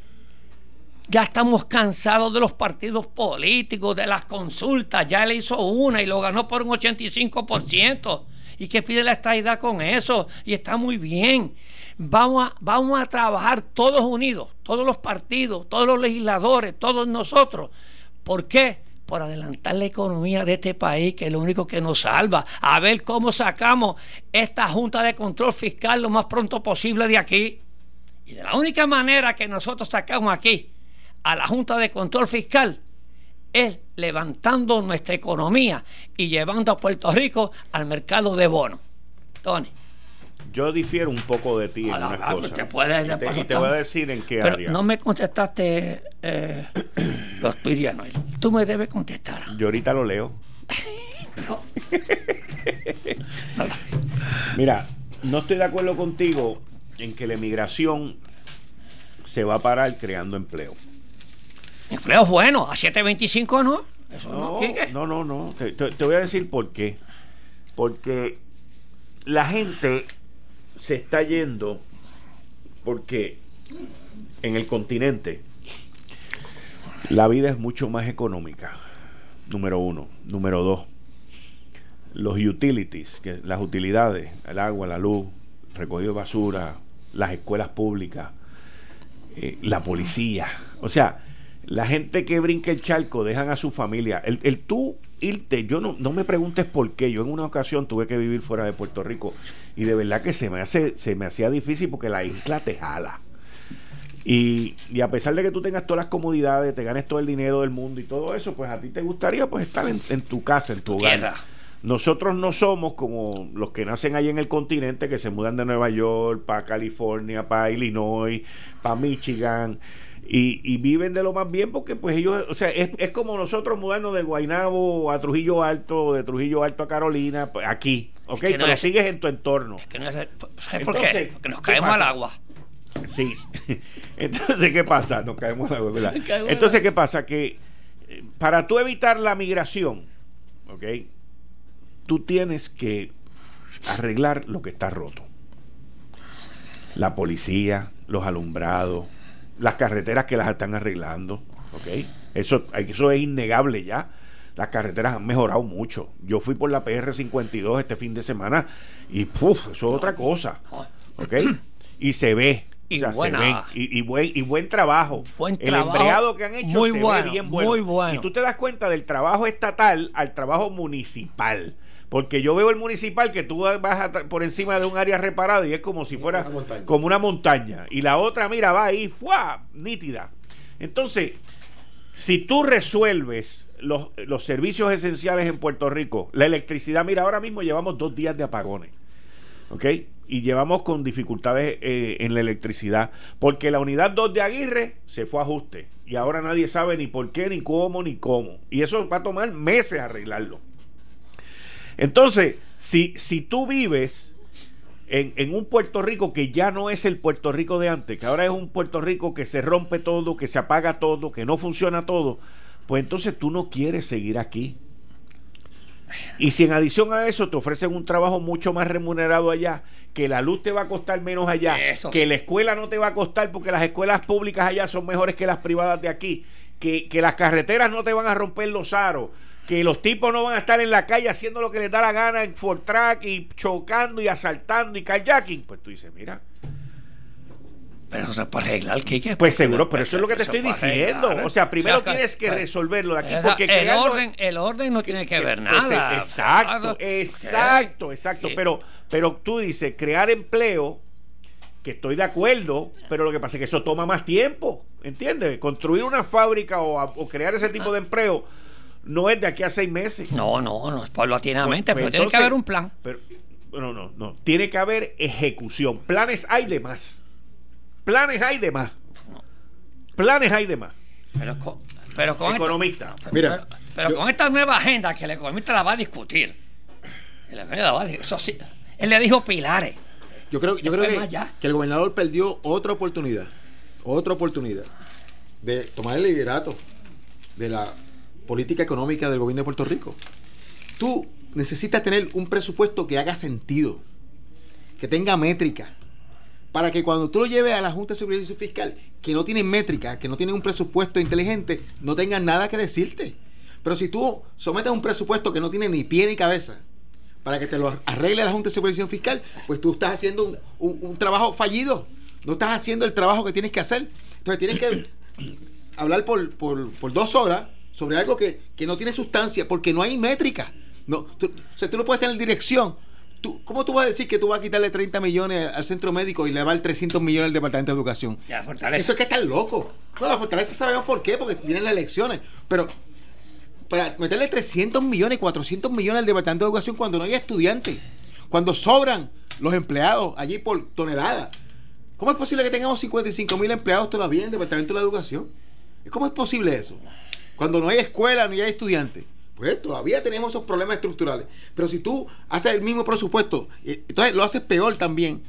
Ya estamos cansados de los partidos políticos, de las consultas. Ya él hizo una y lo ganó por un 85%. ¿Y qué pide la estadidad con eso? Y está muy bien. Vamos a, vamos a trabajar todos unidos, todos los partidos, todos los legisladores, todos nosotros. ¿Por qué? Por adelantar la economía de este país, que es lo único que nos salva. A ver cómo sacamos esta Junta de Control Fiscal lo más pronto posible de aquí. Y de la única manera que nosotros sacamos aquí a la Junta de Control Fiscal es levantando nuestra economía y llevando a Puerto Rico al mercado de bonos. Tony. Yo difiero un poco de ti en una cosa. Te puedes, y, te, y te, voy a decir en qué área. No me contestaste eh, los pirianos. Tú me debes contestar. Yo ahorita lo leo. Mira, no estoy de acuerdo contigo en que la emigración se va a parar creando empleo. Empleo bueno, a 7.25 no. Eso no, no, no, no, Te, te voy a decir por qué. Porque la gente se está yendo porque en el continente La vida es mucho más económica, número uno. Número dos, los utilities, que las utilidades, el agua, la luz, recogido de basura, las escuelas públicas, eh, la policía. O sea, la gente que brinca el charco dejan a su familia. El, el tú irte, yo no, no me preguntes por qué. Yo en una ocasión tuve que vivir fuera de Puerto Rico y de verdad que se me, hace, se me hacía difícil porque la isla te jala. Y, a pesar de que tú tengas todas las comodidades, te ganes todo el dinero del mundo y todo eso, pues a ti te gustaría pues estar en, tu casa, en tu hogar. Nosotros no somos como los que nacen ahí en el continente, que se mudan de Nueva York para California, para Illinois, para Michigan. Y, viven de lo más bien porque pues ellos, o sea, es, es como nosotros mudarnos de Guaynabo a Trujillo Alto, de Trujillo Alto a Carolina, pues, aquí, ¿ok? Pero sigues en tu entorno. que no ¿Sabes por qué? Porque nos caemos al agua. Sí. Entonces, ¿qué pasa? Nos caemos al agua, ¿verdad? Entonces, ¿qué pasa? Que eh, para tú evitar la migración, ¿ok? Tú tienes que arreglar lo que está roto. La policía, los alumbrados, las carreteras que las están arreglando, ¿ok? Eso, eso es innegable ya. Las carreteras han mejorado mucho. Yo fui por la PR52 este fin de semana y ¡puf! eso es otra cosa, ¿ok? Y se ve. Y, o se ven, y, buen, y buen trabajo. Buen el empleado que han hecho muy se ve bien bueno. Muy bueno. Y tú te das cuenta del trabajo estatal al trabajo municipal. Porque yo veo el municipal que tú vas por encima de un área reparada y es como si fuera como una montaña. Y la otra, mira, va ahí, ¡fua! nítida. Entonces, si tú resuelves los, los, servicios esenciales en Puerto Rico, la electricidad, mira, ahora mismo llevamos dos días de apagones. ¿Ok? Y llevamos con dificultades eh, en la electricidad. Porque la unidad 2 de Aguirre se fue a ajuste. Y ahora nadie sabe ni por qué, ni cómo, ni cómo. Y eso va a tomar meses arreglarlo. Entonces, si, si tú vives en, en, un Puerto Rico que ya no es el Puerto Rico de antes, que ahora es un Puerto Rico que se rompe todo, que se apaga todo, que no funciona todo, pues entonces tú no quieres seguir aquí. Y si en adición a eso te ofrecen un trabajo mucho más remunerado allá, que la luz te va a costar menos allá, que la escuela no te va a costar porque las escuelas públicas allá son mejores que las privadas de aquí, que, que las carreteras no te van a romper los aros, que los tipos no van a estar en la calle haciendo lo que les da la gana en Ford Track y chocando y asaltando y kayaking, pues tú dices, mira. Pero eso se puede arreglar, Kike. Pues seguro, pero eso es lo que te estoy diciendo. O sea, primero tienes que pues, resolverlo de aquí. Porque el, orden, el orden no tiene que ver nada. Exacto, exacto, exacto. Pero, pero tú dices, crear empleo, que estoy de acuerdo, pero lo que pasa es que eso toma más tiempo. ¿Entiendes? Construir una fábrica o, o crear ese tipo de empleo no es de aquí a seis meses. No, no, no es paulatinamente, pues, pero tiene que haber un plan. Pero, no, no, no. Tiene que haber ejecución. Planes hay de más. Planes hay de más. Planes hay de más. Pero con, pero con economista. Esta, Mira, pero, con esta nueva agenda que el economista la va a discutir. El va a eso sí. Él le dijo pilares. Yo creo, yo creo que, que el gobernador perdió otra oportunidad. Otra oportunidad de tomar el liderato de la política económica del gobierno de Puerto Rico. Tú necesitas tener un presupuesto que haga sentido, que tenga métrica, para que cuando tú lo lleves a la Junta de Seguridad Fiscal, que no tiene métrica, que no tiene un presupuesto inteligente, no tengan nada que decirte. Pero si tú sometes un presupuesto que no tiene ni pie ni cabeza, para que te lo arregle la Junta de Supervisión Fiscal, pues tú estás haciendo un, trabajo fallido. No estás haciendo el trabajo que tienes que hacer. Entonces tienes que hablar por, por dos horas sobre algo que, no tiene sustancia, porque no hay métrica. No, tú, o sea, tú no puedes tener dirección. Tú, ¿Cómo tú vas a decir que tú vas a quitarle 30 millones al centro médico y le vas a dar 300 millones al departamento de educación? Eso es que estás loco. No, la fortaleza sabemos por qué, porque vienen las elecciones. Pero para meterle 300 millones, 400 millones al departamento de educación cuando no hay estudiantes, cuando sobran los empleados allí por tonelada. ¿Cómo es posible que tengamos 55 mil empleados todavía en el departamento de la educación? ¿Cómo es posible eso? Cuando no hay escuela ni hay estudiantes. Pues todavía tenemos esos problemas estructurales. Pero si tú haces el mismo presupuesto, entonces lo haces peor también.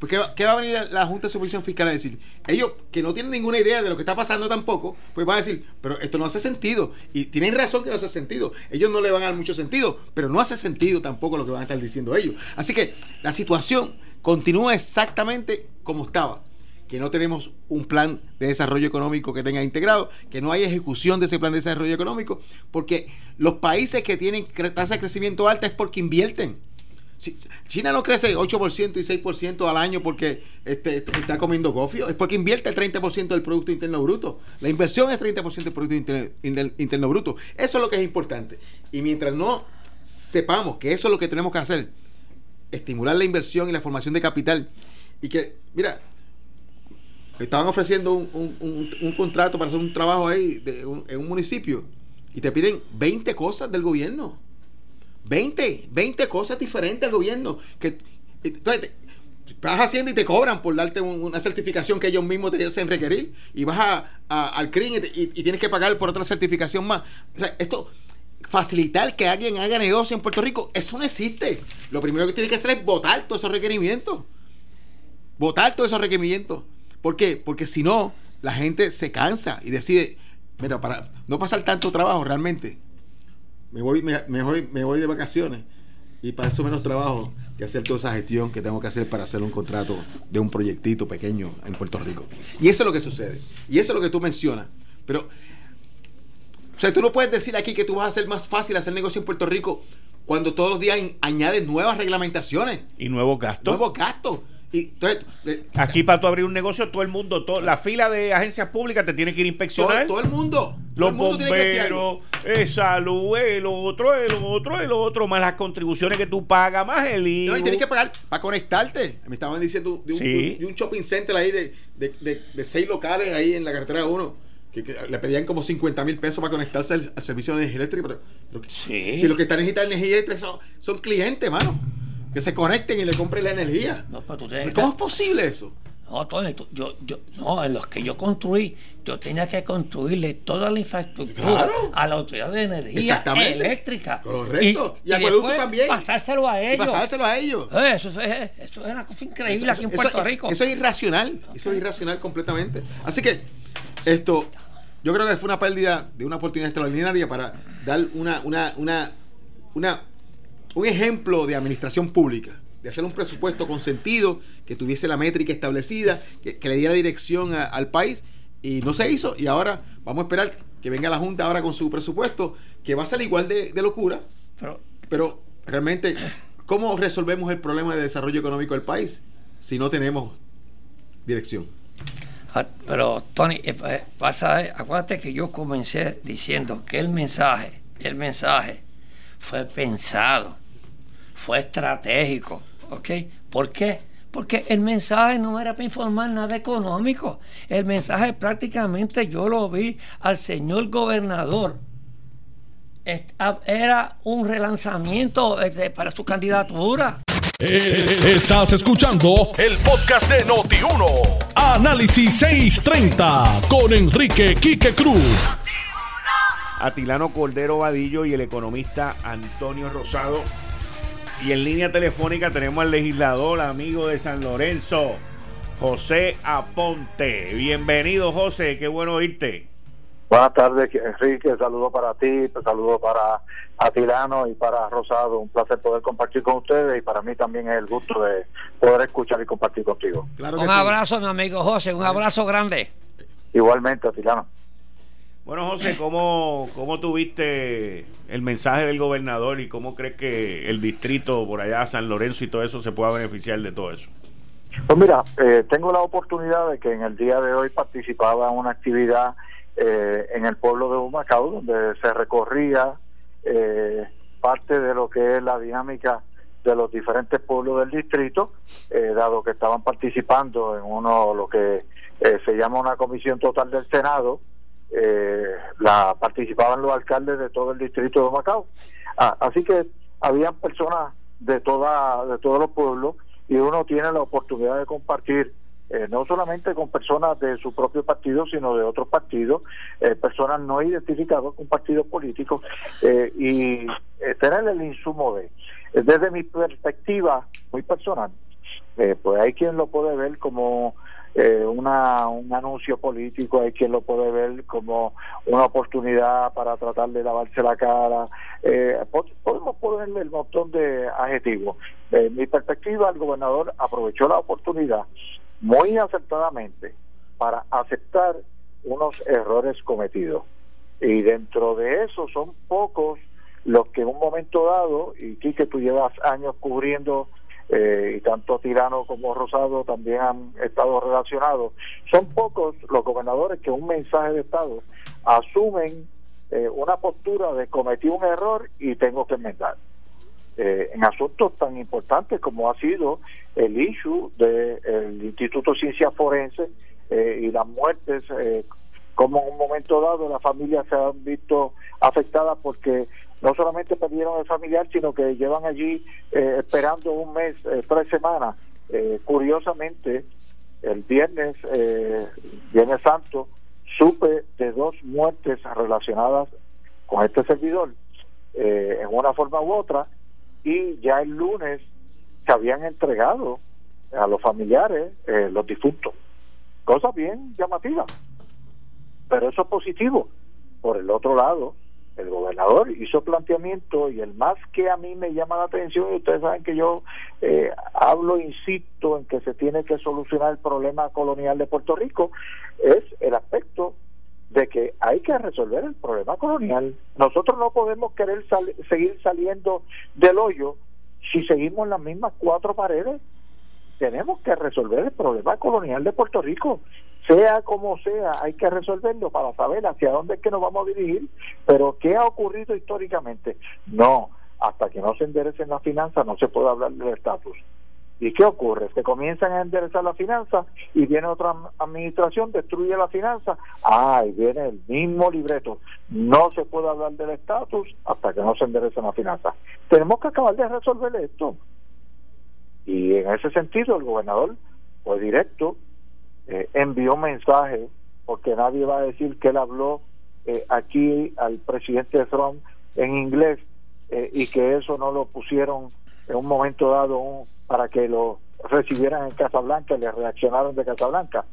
Pues ¿qué va, a venir la Junta de Supervisión Fiscal a decir? Ellos que no tienen ninguna idea de lo que está pasando tampoco, pues van a decir, pero esto no hace sentido. Y tienen razón que no hace sentido. Ellos no le van a dar mucho sentido, pero no hace sentido tampoco lo que van a estar diciendo ellos. Así que la situación continúa exactamente como estaba que no tenemos un plan de desarrollo económico que tenga integrado, que no hay ejecución de ese plan de desarrollo económico, porque los países que tienen tasa de crecimiento alta es porque invierten. China no crece 8% y 6% al año porque este, está comiendo gofio, es porque invierte el 30% del Producto Interno Bruto. La inversión es 30% del Producto Interno Bruto. Eso es lo que es importante. Y mientras no sepamos que eso es lo que tenemos que hacer, estimular la inversión y la formación de capital, y que, mira, estaban ofreciendo un, contrato para hacer un trabajo ahí en un municipio y te piden 20 cosas del gobierno. 20, 20 cosas diferentes al gobierno. Que, entonces, vas haciendo y te cobran por darte una certificación que ellos mismos te hacen requerir y vas a, al CRIN y, tienes que pagar por otra certificación más. O sea, esto, facilitar que alguien haga negocio en Puerto Rico, eso no existe. Lo primero que tiene que hacer es votar todos esos requerimientos. Votar todos esos requerimientos. ¿Por qué? Porque si no, la gente se cansa y decide, mira, para no pasar tanto trabajo realmente, me voy, me, me voy de vacaciones y para eso menos trabajo que hacer toda esa gestión que tengo que hacer para hacer un contrato de un proyectito pequeño en Puerto Rico. Y eso es lo que sucede. Y eso es lo que tú mencionas. Pero, o sea, tú no puedes decir aquí que tú vas a hacer más fácil hacer negocio en Puerto Rico cuando todos los días añades nuevas reglamentaciones. Y nuevos gastos. Nuevos gastos. Aquí para tú abrir un negocio, todo el mundo, la fila de agencias públicas te tiene que ir a inspeccionar. Todo, el mundo. Los bomberos, eh, salud, el otro, el otro, el otro, más las contribuciones que tú pagas, más el IVA. No, y tienes que pagar para conectarte. Me estaban diciendo de un, shopping center ahí de, de, seis locales ahí en la carretera 1. Que, le pedían como 50 mil pesos para conectarse al, servicio de energía eléctrica. Pero, si, lo que están necesitando energía eléctrica son, son clientes, mano que se conecten y le compren la energía. ¿Cómo es posible eso? No, yo, yo, no, en los que yo construí, yo tenía que construirle toda la infraestructura a la autoridad de energía eléctrica. Correcto. Y, y, también. Pasárselo a ellos. pasárselo a ellos. Eh, eso, es, eso es una cosa increíble aquí en Puerto Rico. Eso es irracional. Eso es irracional completamente. Así que, esto, yo creo que fue una pérdida de una oportunidad extraordinaria para dar una, una, una, una un ejemplo de administración pública, de hacer un presupuesto con sentido, que tuviese la métrica establecida, que, le diera dirección al país, y no se hizo, y ahora vamos a esperar que venga la Junta ahora con su presupuesto, que va a ser igual de, locura, pero, pero realmente, ¿cómo resolvemos el problema de desarrollo económico del país si no tenemos dirección? Ah, pero Tony, eh, eh, pasa, acuérdate que yo comencé diciendo que el mensaje, el mensaje fue pensado fue estratégico. ¿Ok? ¿Por qué? Porque el mensaje no era para informar nada económico. El mensaje prácticamente yo lo vi al señor gobernador. Era un relanzamiento para su candidatura. Eh, estás escuchando el podcast de Noti1. Análisis 630 con Enrique Quique Cruz. Atilano Cordero Vadillo y el economista Antonio Rosado y en línea telefónica tenemos al legislador, amigo de San Lorenzo, José Aponte. Bienvenido, José, qué bueno oírte. Buenas tardes, Enrique. Saludo para ti, saludo para Atilano y para Rosado. Un placer poder compartir con ustedes y para mí también es el gusto de poder escuchar y compartir contigo. un abrazo, mi amigo José, un abrazo grande. Igualmente, Atilano. Bueno, José, ¿cómo, ¿cómo tuviste el mensaje del gobernador y cómo crees que el distrito por allá, San Lorenzo y todo eso, se pueda beneficiar de todo eso? Pues mira, eh, tengo la oportunidad de que en el día de hoy participaba en una actividad eh, en el pueblo de Humacao, donde se recorría eh, parte de lo que es la dinámica de los diferentes pueblos del distrito, dado que estaban participando en uno lo que se llama una comisión total del Senado, eh, la participaban los alcaldes de todo el distrito de Macao. Ah, así que habían personas de toda de todos los pueblos y uno tiene la oportunidad de compartir eh, no solamente con personas de su propio partido, sino de otros partidos, eh, personas no identificadas con partidos políticos, eh, y tener el insumo de, desde mi perspectiva muy personal, pues hay quien lo puede ver como eh, una, un anuncio político, hay quien lo puede ver como una oportunidad para tratar de lavarse la cara. Eh, podemos ponerle el montón de adjetivos. En mi perspectiva, el gobernador aprovechó la oportunidad muy acertadamente para aceptar unos errores cometidos. Y dentro de eso son pocos los que en un momento dado, y que tú llevas años cubriendo, eh, y tanto Tirano como Rosado también han estado relacionados, son pocos los gobernadores que un mensaje de Estado asumen eh, una postura de cometí un error y tengo que enmendar. Eh, en asuntos tan importantes como ha sido el issue del Instituto de Ciencias Forenses y las muertes como en un momento dado las familias se han visto afectadas porque no solamente perdieron el familiar, sino que llevan allí eh, esperando un mes, eh, tres semanas. Eh, curiosamente, el viernes, viernes santo, supe de dos muertes relacionadas con este servidor, en una forma u otra, y ya el lunes se habían entregado a los familiares los difuntos. Cosa bien llamativa pero eso es positivo. Por el otro lado, el gobernador hizo planteamiento y el más que a mí me llama la atención, y ustedes saben que yo eh, hablo, insisto en que se tiene que solucionar el problema colonial de Puerto Rico, es el aspecto de que hay que resolver el problema colonial. Nosotros no podemos querer seguir saliendo del hoyo si seguimos las mismas cuatro paredes. Tenemos que resolver el problema colonial de Puerto Rico sea como sea, hay que resolverlo para saber hacia dónde es que nos vamos a dirigir, pero ¿qué ha ocurrido históricamente? No, hasta que no se enderecen las finanzas no se puede hablar del estatus. ¿Y qué ocurre? Se comienzan a enderezar las finanzas y viene otra administración, destruye la finanza. Ah, viene el mismo libreto. No se puede hablar del estatus hasta que no se enderecen las finanzas. Tenemos que acabar de resolver esto. Y en ese sentido, el gobernador fue directo, eh, envió un mensaje, porque nadie va a decir que él habló eh, aquí al presidente Trump en inglés eh, y que eso no lo pusieron en un momento dado para que lo recibieran en Casablanca le reaccionaron de Casablanca.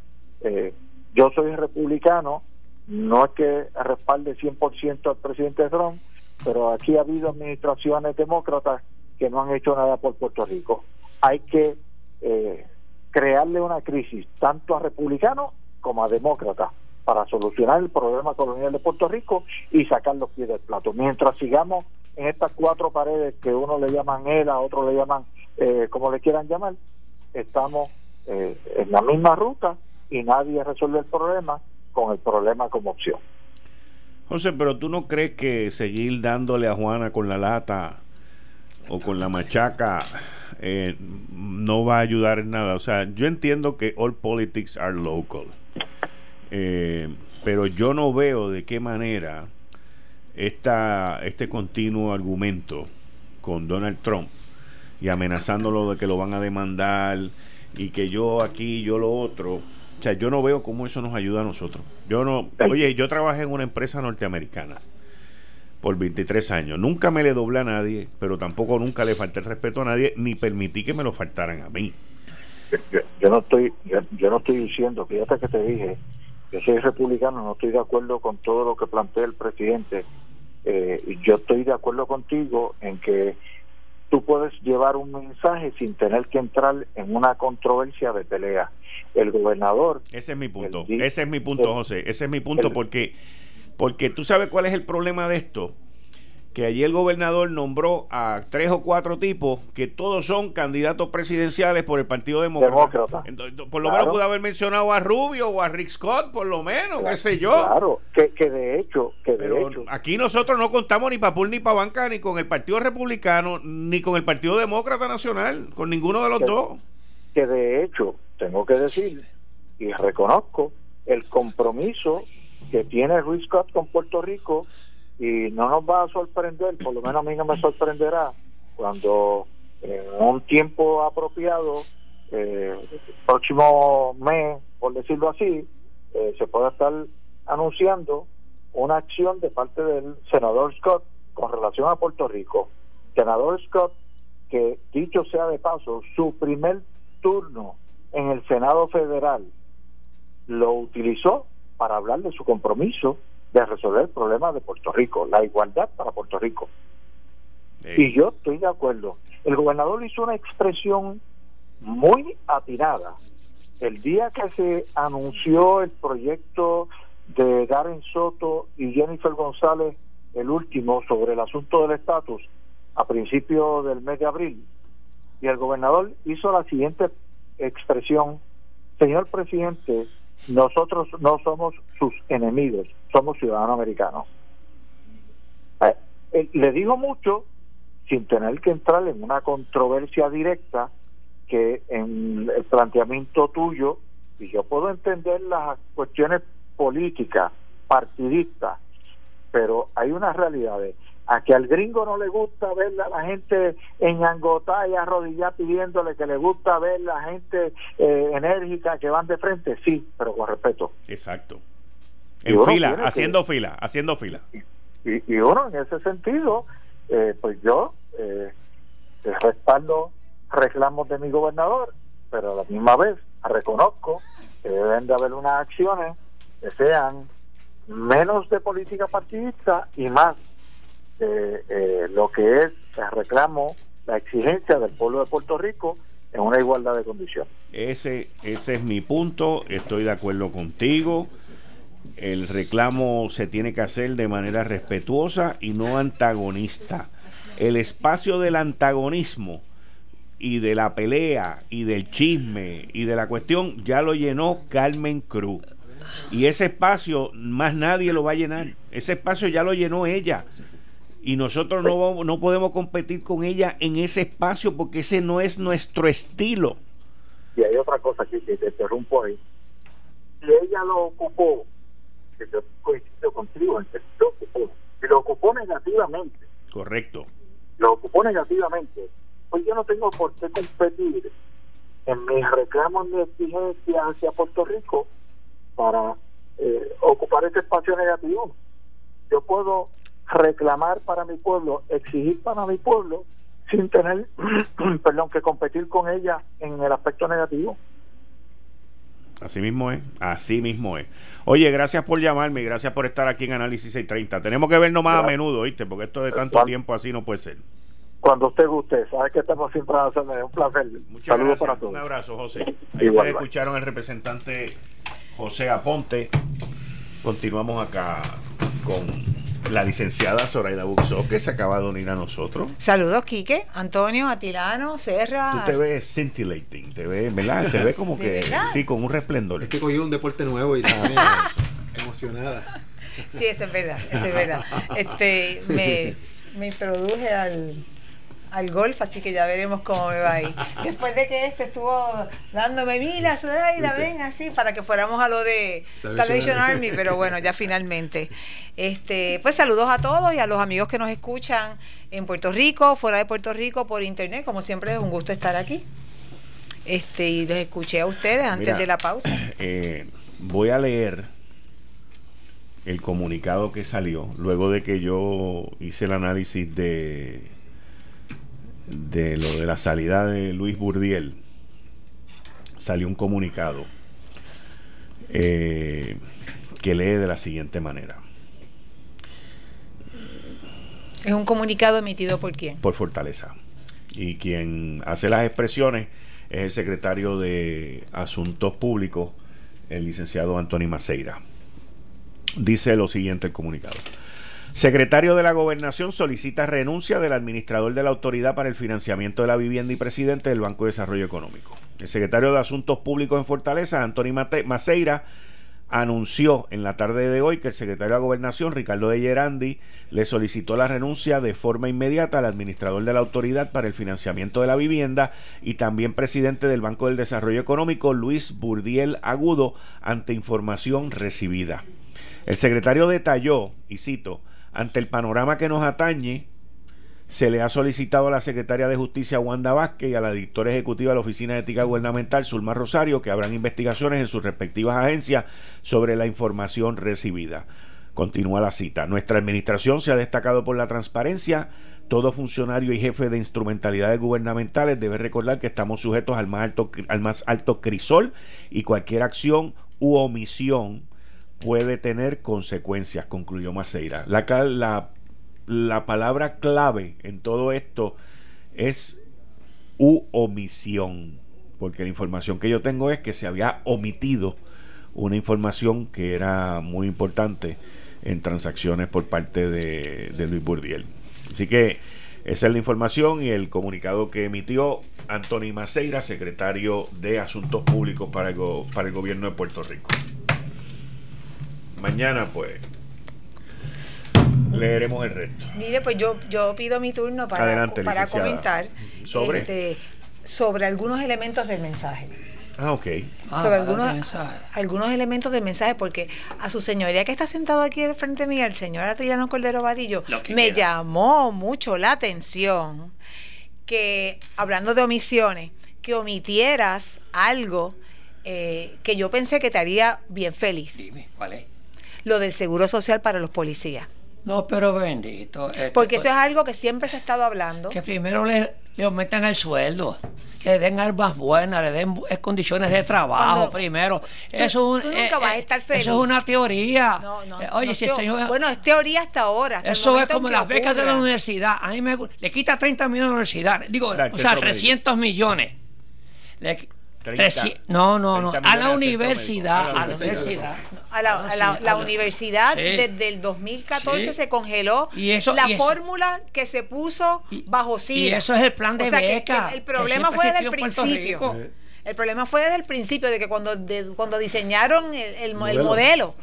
yo soy republicano, no es que respalde 100% al presidente Trump, pero aquí ha habido administraciones demócratas que no han hecho nada por Puerto Rico. Hay que eh, crearle una crisis tanto a republicanos como a demócratas para solucionar el problema colonial de Puerto Rico y sacar los pies del plato. Mientras sigamos en estas cuatro paredes que uno le llaman él, a otro le llaman eh, como le quieran llamar, estamos eh, en la misma ruta y nadie resuelve el problema con el problema como opción. José, pero tú no crees que seguir dándole a Juana con la lata o con la machaca eh, no va a ayudar en nada. O sea, yo entiendo que all politics are local, eh, pero yo no veo de qué manera esta, este continuo argumento con Donald Trump y amenazándolo de que lo van a demandar y que yo aquí, yo lo otro. O sea, yo no veo cómo eso nos ayuda a nosotros. Yo no, oye, yo trabajé en una empresa norteamericana por 23 años. Nunca me le doblé a nadie, pero tampoco nunca le falté el respeto a nadie, ni permití que me lo faltaran a mí. Yo, no estoy yo, no estoy diciendo, fíjate que te dije, yo soy republicano, no estoy de acuerdo con todo lo que plantea el presidente. Eh, yo estoy de acuerdo contigo en que tú puedes llevar un mensaje sin tener que entrar en una controversia de pelea. El gobernador. Ese es mi punto. ese es mi punto, José. Ese es mi punto porque porque tú sabes cuál es el problema de esto. Que allí el gobernador nombró a tres o cuatro tipos que todos son candidatos presidenciales por el Partido Demócrata. por lo menos pudo haber mencionado a Rubio o a Rick Scott, por lo menos, qué sé yo. Claro, que, de hecho. Que Pero aquí nosotros no contamos ni para Pul ni para Banca, ni con el Partido Republicano, ni con el Partido Demócrata Nacional, con ninguno de los dos. Que de hecho, tengo que decir, y reconozco, el compromiso que tiene Ruiz Scott con Puerto Rico y no nos va a sorprender, por lo menos a mí no me sorprenderá cuando en un tiempo apropiado, eh, próximo mes, por decirlo así, eh, se pueda estar anunciando una acción de parte del senador Scott con relación a Puerto Rico. Senador Scott, que dicho sea de paso, su primer turno en el Senado Federal lo utilizó para hablar de su compromiso de resolver el problema de Puerto Rico, la igualdad para Puerto Rico. Y yo estoy de acuerdo. El gobernador hizo una expresión muy atinada el día que se anunció el proyecto de Darren Soto y Jennifer González, el último, sobre el asunto del estatus, a principios del mes de abril, y el gobernador hizo la siguiente expresión, señor presidente, nosotros no somos sus enemigos, somos ciudadanos americanos. Eh, eh, le digo mucho sin tener que entrar en una controversia directa que en el planteamiento tuyo, y yo puedo entender las cuestiones políticas, partidistas, pero hay unas realidades. A que al gringo no le gusta ver a la gente en Angotá y arrodillar pidiéndole que le gusta ver la gente eh, enérgica que van de frente, sí, pero con respeto. Exacto. En fila, haciendo fila, haciendo fila. Y, uno, en ese sentido, eh, pues yo eh, respaldo reclamos de mi gobernador, pero a la misma vez reconozco que deben de haber unas acciones que sean menos de política partidista y más de eh, lo que es el reclamo, la exigencia del pueblo de Puerto Rico en una igualdad de condiciones. Ese, ese es mi punto, estoy de acuerdo contigo. El reclamo se tiene que hacer de manera respetuosa y no antagonista. El espacio del antagonismo y de la pelea y del chisme y de la cuestión ya lo llenó Carmen Cruz. Y ese espacio más nadie lo va a llenar. Ese espacio ya lo llenó ella. Y nosotros no, no podemos competir con ella en ese espacio porque ese no es nuestro estilo. Y hay otra cosa que te interrumpo ahí. Si ella lo ocupó, que yo coincido contigo, lo ocupó, si lo ocupó negativamente. Correcto. Lo ocupó negativamente pues yo no tengo por qué competir en mis reclamos de exigencia hacia Puerto Rico para eh, ocupar este espacio negativo. Yo puedo reclamar para mi pueblo, exigir para mi pueblo, sin tener, perdón, que competir con ella en el aspecto negativo. Así mismo es, así mismo es. Oye, gracias por llamarme y gracias por estar aquí en Análisis 630. Tenemos que vernos más a menudo, ¿viste? Porque esto de tanto tiempo así no puede ser cuando usted guste. Sabe que estamos siempre haciendo un placer. Muchas Saludos para todos. Un abrazo, José. Ahí ustedes escucharon al representante José Aponte. Continuamos acá con la licenciada Zoraida Buxó, que se acaba de unir a nosotros. Saludos, Quique, Antonio, Atilano, Serra. Tú te ves scintillating, te ves, ¿verdad? Se ve como que, sí, con un resplendor. Es que cogí un deporte nuevo y la emocionada. Sí, eso es verdad, eso es verdad. Este, me, me introduje al al golf, así que ya veremos cómo me va ahí. Después de que este estuvo dándome, mira, la ven así, para que fuéramos a lo de Salvation Army, pero bueno, ya finalmente. Este, pues saludos a todos y a los amigos que nos escuchan en Puerto Rico, fuera de Puerto Rico, por internet, como siempre es un gusto estar aquí. Este, y los escuché a ustedes antes de la pausa. Eh, voy a leer el comunicado que salió luego de que yo hice el análisis de de lo de la salida de Luis Burdiel, salió un comunicado eh, que lee de la siguiente manera. ¿Es un comunicado emitido por quién? Por Fortaleza. Y quien hace las expresiones es el secretario de Asuntos Públicos, el licenciado Antonio Maceira. Dice lo siguiente el comunicado. Secretario de la Gobernación solicita renuncia del administrador de la Autoridad para el Financiamiento de la Vivienda y presidente del Banco de Desarrollo Económico. El secretario de Asuntos Públicos en Fortaleza, Antonio Maceira, anunció en la tarde de hoy que el secretario de Gobernación, Ricardo de Gerandi, le solicitó la renuncia de forma inmediata al administrador de la Autoridad para el Financiamiento de la Vivienda y también presidente del Banco del Desarrollo Económico, Luis Burdiel Agudo, ante información recibida. El secretario detalló, y cito, ante el panorama que nos atañe, se le ha solicitado a la secretaria de Justicia Wanda Vázquez y a la directora ejecutiva de la Oficina de Ética Gubernamental, Zulma Rosario, que abran investigaciones en sus respectivas agencias sobre la información recibida. Continúa la cita. Nuestra administración se ha destacado por la transparencia. Todo funcionario y jefe de instrumentalidades gubernamentales debe recordar que estamos sujetos al más alto, al más alto crisol y cualquier acción u omisión puede tener consecuencias, concluyó Maceira. La, la, la palabra clave en todo esto es u omisión porque la información que yo tengo es que se había omitido una información que era muy importante en transacciones por parte de, Luis Burdiel. Así que esa es la información y el comunicado que emitió Anthony Maceira, secretario de Asuntos Públicos para el gobierno de Puerto Rico. Mañana, pues, leeremos el resto. Mire, pues yo, yo pido mi turno para, para comentar sobre, este, sobre algunos elementos del mensaje. Ah, ok. Ah, sobre algunos, algunos elementos del mensaje, porque a su señoría que está sentado aquí de frente mío, el señor Atillano Cordero Vadillo, me llamó mucho la atención que, hablando de omisiones, que omitieras algo eh, que yo pensé que te haría bien feliz. Dime, ¿cuál es? Lo del seguro social para los policías. No, pero bendito. Este, porque eso es algo que siempre se ha estado hablando. Que primero le, le aumentan el sueldo le den armas buenas, le den condiciones de trabajo primero. eso, nunca eh, vas a estar feliz. Eso es una teoría. No, no, eh, oye, si el señor. Bueno, es teoría hasta ahora. eso es como las becas de la universidad. A mí me le quita 30 millones a la universidad. Digo, o sea, 300 millones. Le, no, no, no. A la universidad. A la universidad. A la, universidad desde el 2014 se congeló la fórmula que se puso bajo sí. Y eso es el plan de beca. el problema fue desde el principio. El problema fue desde el principio, de que cuando, cuando diseñaron el, modelo.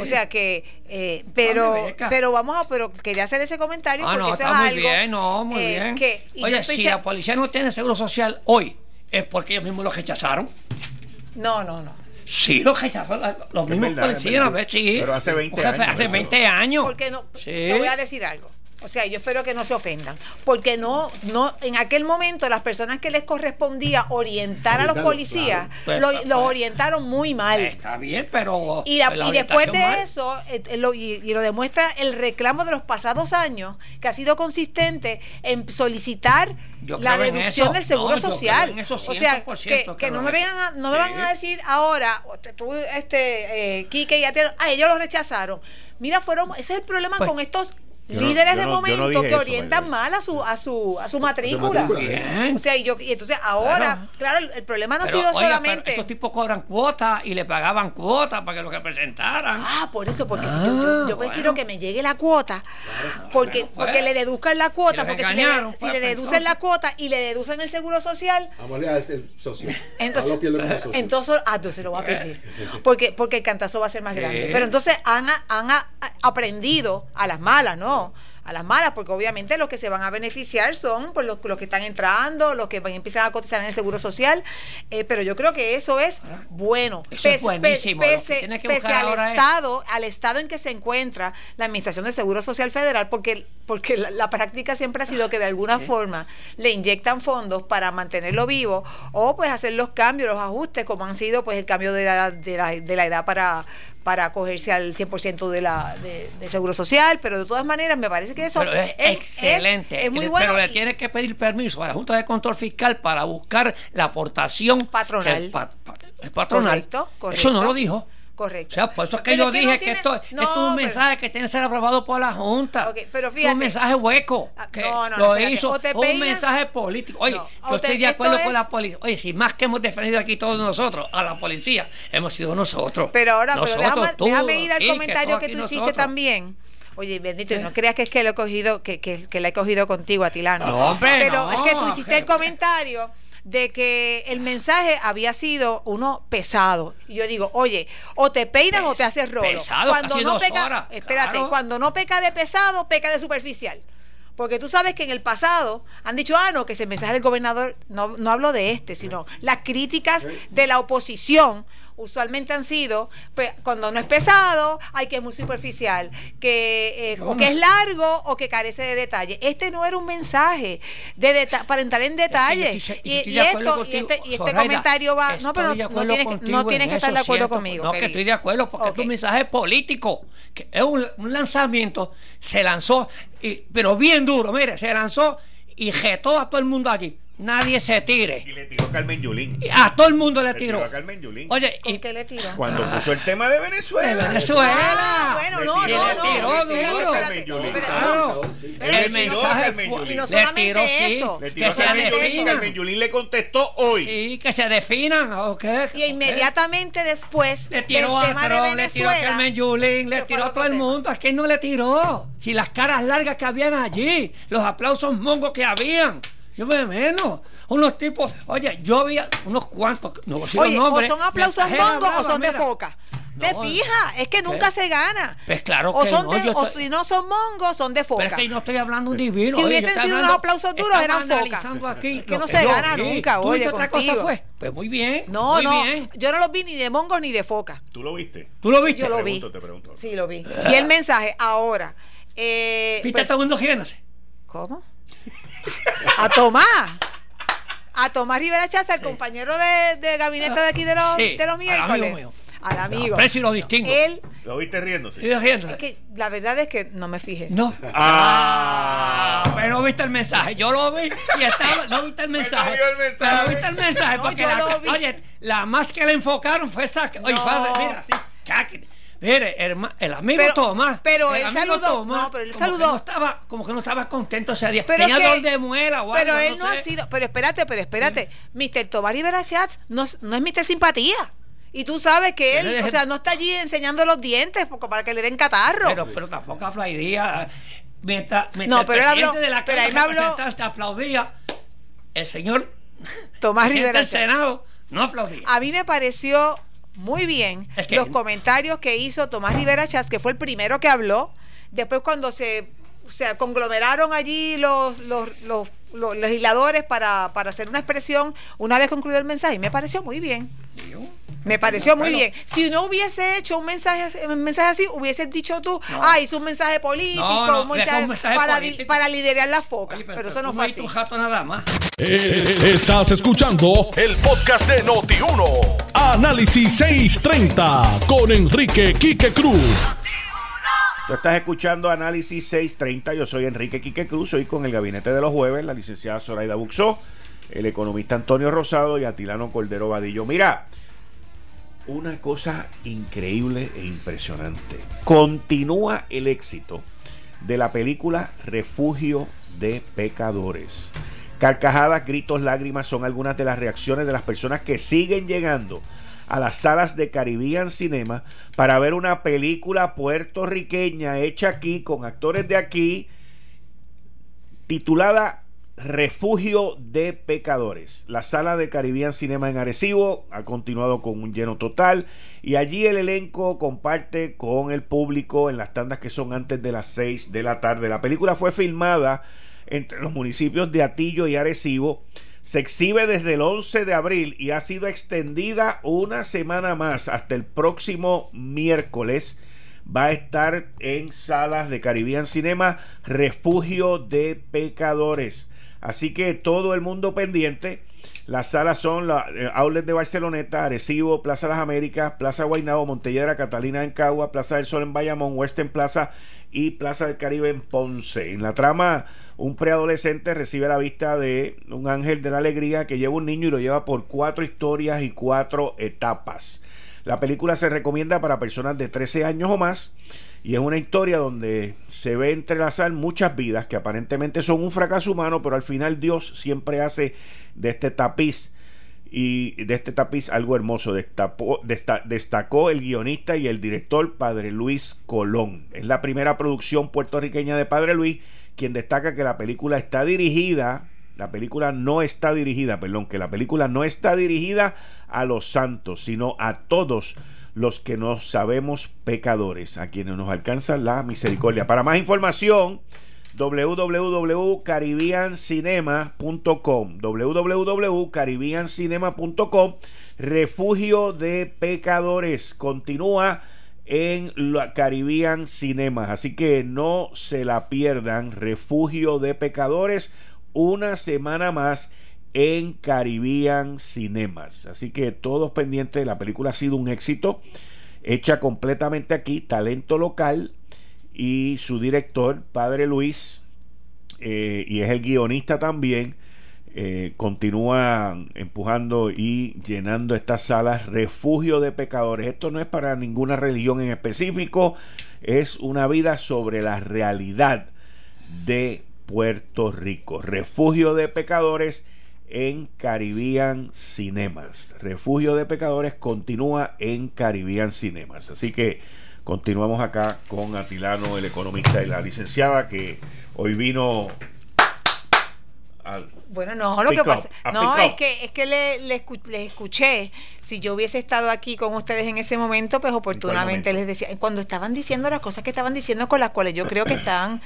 O sea que, eh, pero, pero vamos a, pero quería hacer ese comentario. Ah, porque no, está muy bien, no, muy eh, bien. Oye, si la policía no tiene seguro social hoy, es porque ellos mismos lo rechazaron. No, no, no. Sí, lo rechazaron los mismos policías, sí. Pero hace 20 años. Hace 20 años. Porque no, te voy a decir algo. O sea, yo espero que no se ofendan, porque no, no, en aquel momento las personas que les correspondía orientar a los policías pues, los orientaron muy mal. Está bien, pero y, después de eso eh, y, lo demuestra el reclamo de los pasados años que ha sido consistente en solicitar la reducción del seguro social. o sea, que, no me vengan no me van a decir ahora tú este eh, Quique y Atero, ah, ellos lo rechazaron. Mira, fueron ese es el problema pues con estos líderes de momento que orientan mal a su a su a su matrícula. O sea, y yo y entonces ahora, claro, el, problema no ha sido solamente estos tipos cobran cuotas y le pagaban cuotas para que lo representaran. Ah, por eso, porque si yo, yo, ah, prefiero que me llegue la cuota, porque porque pues. le deduzcan la cuota, porque si le, si pues, le deducen la cuota y le deducen el seguro social, vamos a el socio. Entonces, entonces, ah, entonces lo va a pedir. Porque porque el cantazo va a ser más grande. Pero entonces han han aprendido a las malas, ¿no? A las malas, porque obviamente los que se van a beneficiar son pues, los, que están entrando, los que van a empezar a cotizar en el seguro social, eh, pero yo creo que eso es bueno. Eso es buenísimo. Pese, al estado, al estado en que se encuentra la Administración del Seguro Social Federal, porque, porque la, práctica siempre ha sido que de alguna forma le inyectan fondos para mantenerlo vivo o pues hacer los cambios, los ajustes, como han sido pues el cambio de la, de la, de la edad para para acogerse al 100% de la de, seguro social, pero de todas maneras me parece que eso es, excelente. Es, muy bueno. Pero le tiene que pedir permiso a la Junta de Control Fiscal para buscar la aportación patronal. patronal. Eso no lo dijo. Correcto. O sea, por eso es que yo dije que esto, es un mensaje que tiene que ser aprobado por la Junta. pero fíjate, es un mensaje hueco. Ah, que no, no, lo hizo un mensaje político. Oye, yo estoy de acuerdo con la policía. Oye, si más que hemos defendido aquí todos nosotros, a la policía, hemos sido nosotros. Pero ahora, pero déjame, ir al comentario que, tú hiciste también. Oye, bendito, no creas que es que lo he cogido, que, que, que la he cogido contigo, Atilano. No, hombre, Pero es que tú hiciste el comentario de que el mensaje había sido uno pesado. Y yo digo, oye, o te peinas o te haces rolo. Pesado, cuando no peca, espérate, cuando no peca de pesado, peca de superficial. Porque tú sabes que en el pasado han dicho, ah, no, que ese mensaje del gobernador, no, no hablo de este, sino las críticas de la oposición usualmente han sido, pues, cuando no es pesado, hay que es muy superficial, que eh, o que es largo o que carece de detalle. Este no era un mensaje de para entrar en detalle. y, esto, y, este, y este comentario va, no, pero no, tienes, no tienes que estar de acuerdo conmigo. No, que estoy de acuerdo, porque es un mensaje político, que es un, lanzamiento, se lanzó, y, pero bien duro, mire, se lanzó y jetó a todo el mundo allí nadie se tire. Y le tiró Carmen Yulín. A todo el mundo le, tiró. a Carmen Yulín. Oye, ¿y qué le tiró? Cuando puso el tema de Venezuela. De Venezuela. Ah, bueno, no, no, le tiró duro. Carmen Yulín. Claro. El mensaje fue, y no le tiró eso. sí, que se definan. Carmen Yulín le contestó hoy. Sí, que se definan. Okay. Y inmediatamente después le tiró a Trump, le tiró a Carmen Yulín, le tiró a todo el mundo. ¿A quién no le tiró? Si las caras largas que habían allí, los aplausos mongos que habían. Yo me menos. Unos tipos, oye, yo había unos cuantos, no oye, o son aplausos mongos o son de foca. ¿Te fijas? Es que nunca se gana. Pues claro que o son no, o si no son mongos, son de foca. Pero es que no estoy hablando un divino. Si hubiesen sido unos aplausos duros, eran foca. Aquí que no se gana nunca, oye, otra cosa fue? Pues muy bien. No, no, yo no los vi ni de mongos ni de foca. ¿Tú lo viste? ¿Tú lo viste? Yo lo vi. Te pregunto. Sí, lo vi. Y el mensaje, ahora. Eh, ¿Viste pues, todo el ¿Cómo? A Tomás. A Tomás Rivera Chaza, el compañero de, de, gabinete de aquí de los, de los miércoles. Al amigo mío. Al amigo. Pero si lo distingo. Él, ¿Lo viste riéndose? Sí, riéndose. Es que la verdad es que no me fijé. No. Ah, pero viste el mensaje. Yo lo vi y estaba. No viste el mensaje. Pero, el mensaje. pero viste el mensaje. porque la, oye, la más que le enfocaron fue esa. Oye, fue, mira, así. Mire, el, amigo Tomás. Pero el él saludó. no, pero él como saludó. Que no estaba, como que no estaba contento ese día. Pero Tenía dolor de muela o Pero él no, ha sido. Pero espérate, pero espérate. Mr. Tomás Rivera Schatz no, no es Mr. Simpatía. Y tú sabes que él, o sea, no está allí enseñando los dientes para que le den catarro. Pero, pero tampoco aplaudía. Mientras, mientras no, pero el presidente de la Cámara de aplaudía, el señor Tomás Rivera del Senado no aplaudía. A mí me pareció muy bien los comentarios que hizo Tomás Rivera Chas, que fue el primero que habló. Después cuando se, se conglomeraron allí los, los, los, legisladores para, para, hacer una expresión, una vez concluido el mensaje, me pareció muy bien. Me pareció muy bien. Si no hubiese hecho un mensaje, un mensaje así, hubieses dicho tú, ah, hizo un mensaje político, un mensaje, para, para, liderar la foca. pero, eso no fue así. nada más. Eh, estás escuchando el podcast de Noti1. Análisis 630 con Enrique Quique Cruz. Tú estás escuchando Análisis 630. Yo soy Enrique Quique Cruz. Hoy con el gabinete de los jueves, la licenciada Zoraida Buxó, el economista Antonio Rosado y Atilano Cordero Vadillo. Mira, una cosa increíble e impresionante. Continúa el éxito de la película Refugio de Pecadores. Carcajadas, gritos, lágrimas son algunas de las reacciones de las personas que siguen llegando a las salas de Caribbean Cinema para ver una película puertorriqueña hecha aquí con actores de aquí titulada Refugio de Pecadores. La sala de Caribbean Cinema en Arecibo ha continuado con un lleno total y allí el elenco comparte con el público en las tandas que son antes de las 6 de la tarde. La película fue filmada entre los municipios de Atillo y Arecibo. Se exhibe desde el 11 de abril y ha sido extendida una semana más hasta el próximo miércoles va a estar en salas de Caribbean Cinema Refugio de Pecadores. Así que todo el mundo pendiente. Las salas son la eh, de Barceloneta, Arecibo, Plaza Las Américas, Plaza Guaynabo, Montelledra, Catalina en Cagua, Plaza del Sol en Bayamón, Western Plaza y Plaza del Caribe en Ponce. En la trama, un preadolescente recibe la vista de un ángel de la alegría que lleva un niño y lo lleva por cuatro historias y cuatro etapas. La película se recomienda para personas de 13 años o más y es una historia donde se ve entrelazar muchas vidas que aparentemente son un fracaso humano, pero al final Dios siempre hace de este tapiz y de este tapiz algo hermoso. Destapó, destacó el guionista y el director Padre Luis Colón. Es la primera producción puertorriqueña de Padre Luis, quien destaca que la película está dirigida, la película no está dirigida, perdón, que la película no está dirigida a los santos, sino a todos los que nos sabemos pecadores, a quienes nos alcanza la misericordia. Para más información, www.caribbeancinema.com www.caribbeancinema.com Refugio de Pecadores continúa en la Caribbean Cinemas, así que no se la pierdan. Refugio de Pecadores, una semana más en Caribbean Cinemas. Así que todos pendientes, la película ha sido un éxito, hecha completamente aquí, talento local y su director, Padre Luis, eh, y es el guionista también. eh, continúa empujando y llenando estas salas refugio de pecadores. Esto no es para ninguna religión en específico, es una vida sobre la realidad de Puerto Rico. Refugio de pecadores en Caribbean Cinemas. Refugio de Pecadores continúa en Caribbean Cinemas. Así que continuamos acá con Atilano, el economista y la licenciada, que hoy vino bueno, no, lo que pasa, no, es que, es que le, le, escuché, si yo hubiese estado aquí con ustedes en ese momento, pues oportunamente les decía, cuando estaban diciendo las cosas que estaban diciendo con las cuales yo creo que están,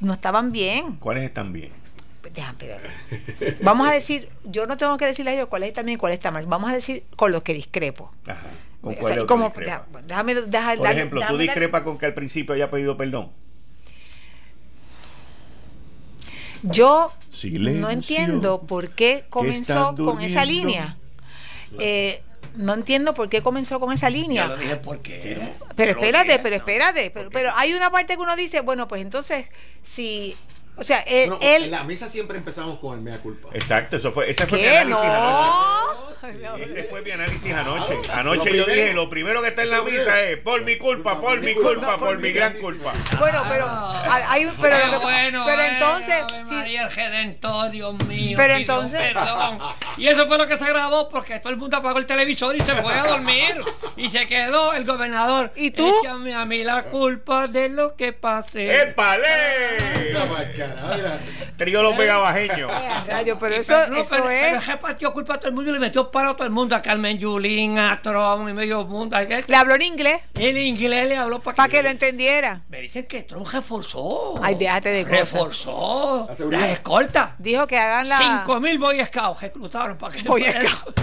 no estaban bien. ¿Cuáles están bien? Vamos a decir, yo no tengo que decirle a ellos cuál está bien y cuál está mal. Vamos a decir con los que discrepo. Ajá. como, déjame, Por ejemplo, ¿tú discrepas con que al principio haya pedido perdón? Yo no entiendo por qué comenzó con esa línea. Eh, no entiendo por qué comenzó con esa línea. Yo dije por qué. Pero, espérate, pero espérate. pero, hay una parte que uno dice, bueno, pues entonces, si o sea, él, En la mesa siempre empezamos con el mea culpa. Exacto, eso fue, ese fue mi análisis anoche. Ese fue mi análisis anoche. Anoche yo dije, lo primero que está en la misa es por mi culpa, por mi culpa, por mi gran culpa. Bueno, pero hay un pero, bueno, pero entonces María el Redentor, Dios mío. Pero entonces perdón. Y eso fue lo que se grabó porque todo el mundo apagó el televisor y se fue a dormir y se quedó el gobernador. ¿Y tú? Échame a mí la culpa de lo que pase. ¡Épale! Trío los megabajeños. pero eso, pero, eso pero, es. Pero repartió culpa a todo el mundo y le metió para a todo el mundo, a Carmen Yulín, a Trump y medio mundo. ¿Le habló en inglés? En inglés le habló para que, lo entendiera. Me dicen que Trump reforzó. Ay, déjate de cosas. Reforzó las escoltas. Dijo que hagan la. 5 mil Boy Scouts reclutaron para que. Boy Scouts.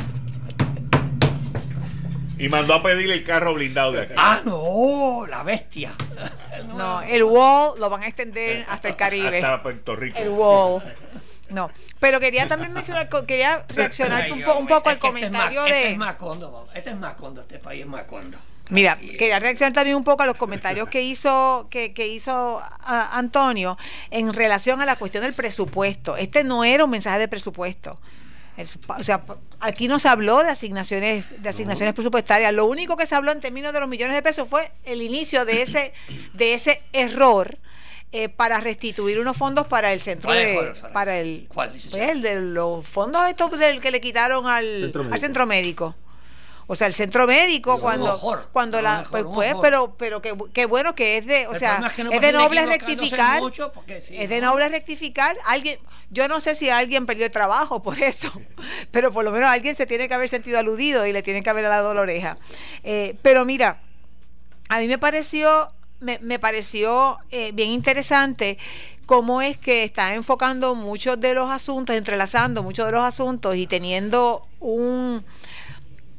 Y mandó a pedir el carro blindado de acá. Ah, no, la bestia. No, el wall lo van a extender hasta el Caribe. Hasta Puerto Rico. El wall. No, pero quería también mencionar, quería reaccionar un, un, poco al este comentario este de. Este es Macondo, este es Macondo, este país es Macondo. Mira, quería reaccionar también un poco a los comentarios que hizo que, que hizo Antonio en relación a la cuestión del presupuesto. Este no era un mensaje de presupuesto o sea, aquí no se habló de asignaciones, de asignaciones presupuestarias. Lo único que se habló en términos de los millones de pesos fue el inicio de ese, de ese error. Eh, para restituir unos fondos para el centro de para el ¿Cuál, pues, el de los fondos estos del que le quitaron al al centro médico o sea, el centro médico cuando cuando la pues, pues pero pero qué bueno que es de, o sea, es, de noble rectificar. es de noble rectificar. Alguien yo no sé si alguien perdió el trabajo por eso, pero por lo menos alguien se tiene que haber sentido aludido y le tienen que haber dado la oreja. Eh, pero mira, a mí me pareció me, me pareció eh, bien interesante cómo es que está enfocando muchos de los asuntos, entrelazando muchos de los asuntos y teniendo un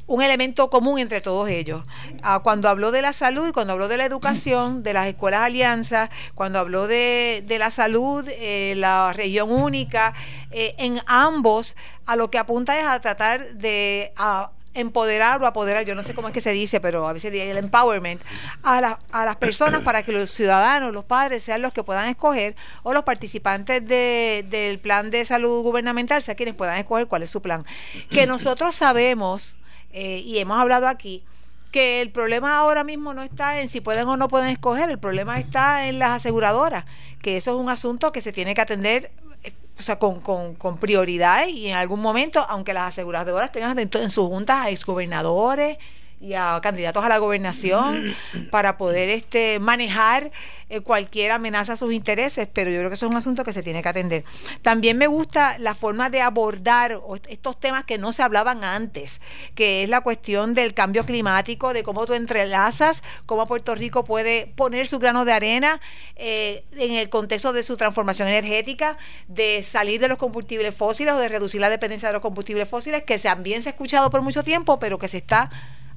un elemento común entre todos ellos. Ah, cuando habló de la salud y cuando habló de la educación, de las escuelas alianzas, cuando habló de, la salud, eh, la región única, eh, en ambos a lo que apunta es a tratar de empoderar o apoderar, yo no sé cómo es que se dice, pero a veces el empowerment, a, a las personas para que los ciudadanos, los padres sean los que puedan escoger o los participantes del plan de salud gubernamental sean quienes puedan escoger cuál es su plan. Que nosotros sabemos eh, y hemos hablado aquí, que el problema ahora mismo no está en si pueden o no pueden escoger, el problema está en las aseguradoras, que eso es un asunto que se tiene que atender o sea, con, con, con, prioridad y en algún momento, aunque las aseguradoras tengan en sus juntas a exgobernadores y a candidatos a la gobernación para poder este manejar eh, cualquier amenaza a sus intereses, pero yo creo que eso es un asunto que se tiene que atender. También me gusta la forma de abordar estos temas que no se hablaban antes, que es la cuestión del cambio climático, de cómo tú entrelazas, cómo Puerto Rico puede poner su grano de arena eh, en el contexto de su transformación energética, de salir de los combustibles fósiles o de reducir la dependencia de los combustibles fósiles, que también se ha escuchado por mucho tiempo, pero que se está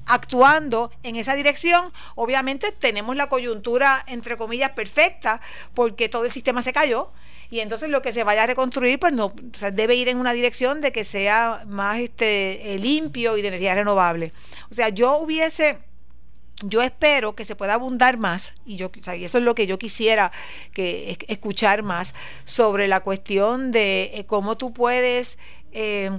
actuando en esa dirección. Obviamente tenemos la coyuntura, entre comillas, perfecta, porque todo el sistema se cayó. Y entonces lo que se vaya a reconstruir, pues no, debe ir en una dirección de que sea más este, eh, limpio y de energía renovable. O sea, yo hubiese yo espero que se pueda abundar más, y yo y eso es lo que yo quisiera que escuchar más, sobre la cuestión de eh, cómo tú puedes eh,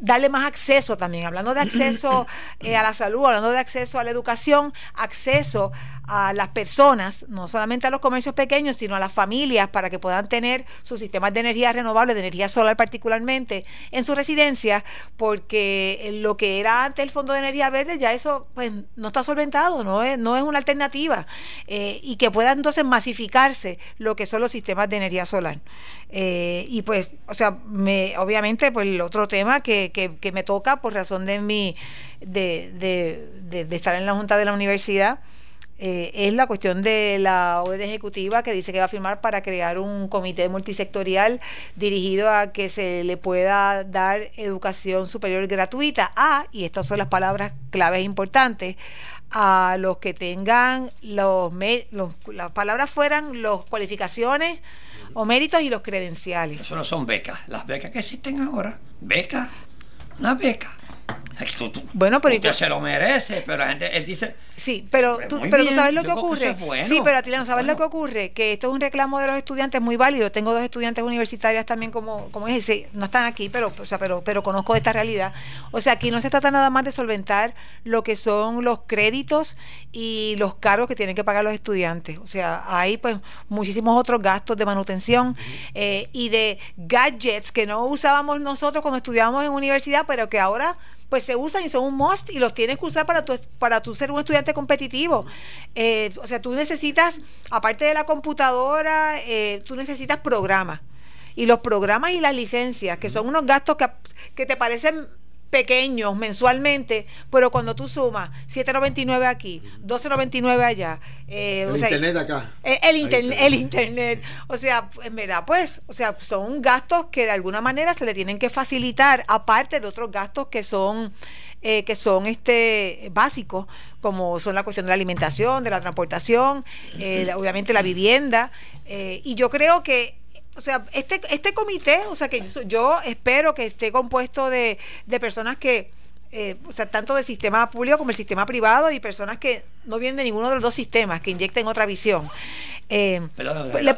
darle más acceso también, hablando de acceso eh, a la salud, hablando de acceso a la educación, acceso a las personas, no solamente a los comercios pequeños, sino a las familias para que puedan tener sus sistemas de energía renovable, de energía solar particularmente, en su residencia, porque lo que era antes el Fondo de Energía Verde ya eso pues no está solventado, no es, no es una alternativa, eh, y que pueda entonces masificarse lo que son los sistemas de energía solar. Eh, y pues, o sea, me, obviamente, pues el otro tema que, que, que me toca por razón de mi de, de, de estar en la Junta de la Universidad, eh, es la cuestión de la OED ejecutiva que dice que va a firmar para crear un comité multisectorial dirigido a que se le pueda dar educación superior gratuita. A, y estas son las palabras claves importantes, a los que tengan los, las palabras fueran las cualificaciones o méritos y los credenciales. Eso no son becas, las becas que existen ahora, becas, una beca bueno, pero usted se lo merece, pero la gente, él dice. Sí, pero, tú, pero tú sabes lo que ocurre. Sí, pero a ti no sabes lo que ocurre, que esto es un reclamo de los estudiantes muy válido. Tengo dos estudiantes universitarias también, como, como dije, no están aquí, pero, o sea, pero, pero conozco esta realidad. O sea, aquí no se trata nada más de solventar lo que son los créditos y los cargos que tienen que pagar los estudiantes. O sea, hay pues muchísimos otros gastos de manutención eh, y de gadgets que no usábamos nosotros cuando estudiábamos en universidad, pero que ahora pues se usan y son un must y los tienes que usar para tu, para tu ser un estudiante competitivo. Eh, o sea, tú necesitas, aparte de la computadora, eh, tú necesitas programas. Y los programas y las licencias, que son unos gastos que, que te parecen pequeños mensualmente, pero cuando tú sumas 7.99 aquí, 12.99 allá, eh, el internet acá, eh, el, internet, el internet, o sea, en verdad, pues, o sea, son gastos que de alguna manera se le tienen que facilitar, aparte de otros gastos que son eh, que son este básicos, como son la cuestión de la alimentación, de la transportación, obviamente la vivienda, y yo creo que o sea, este, este comité, o sea, que yo, espero que esté compuesto de, de personas que, eh, o sea, tanto del sistema público como el sistema privado y personas que no vienen de ninguno de los dos sistemas, que inyecten otra visión. Eh, le, le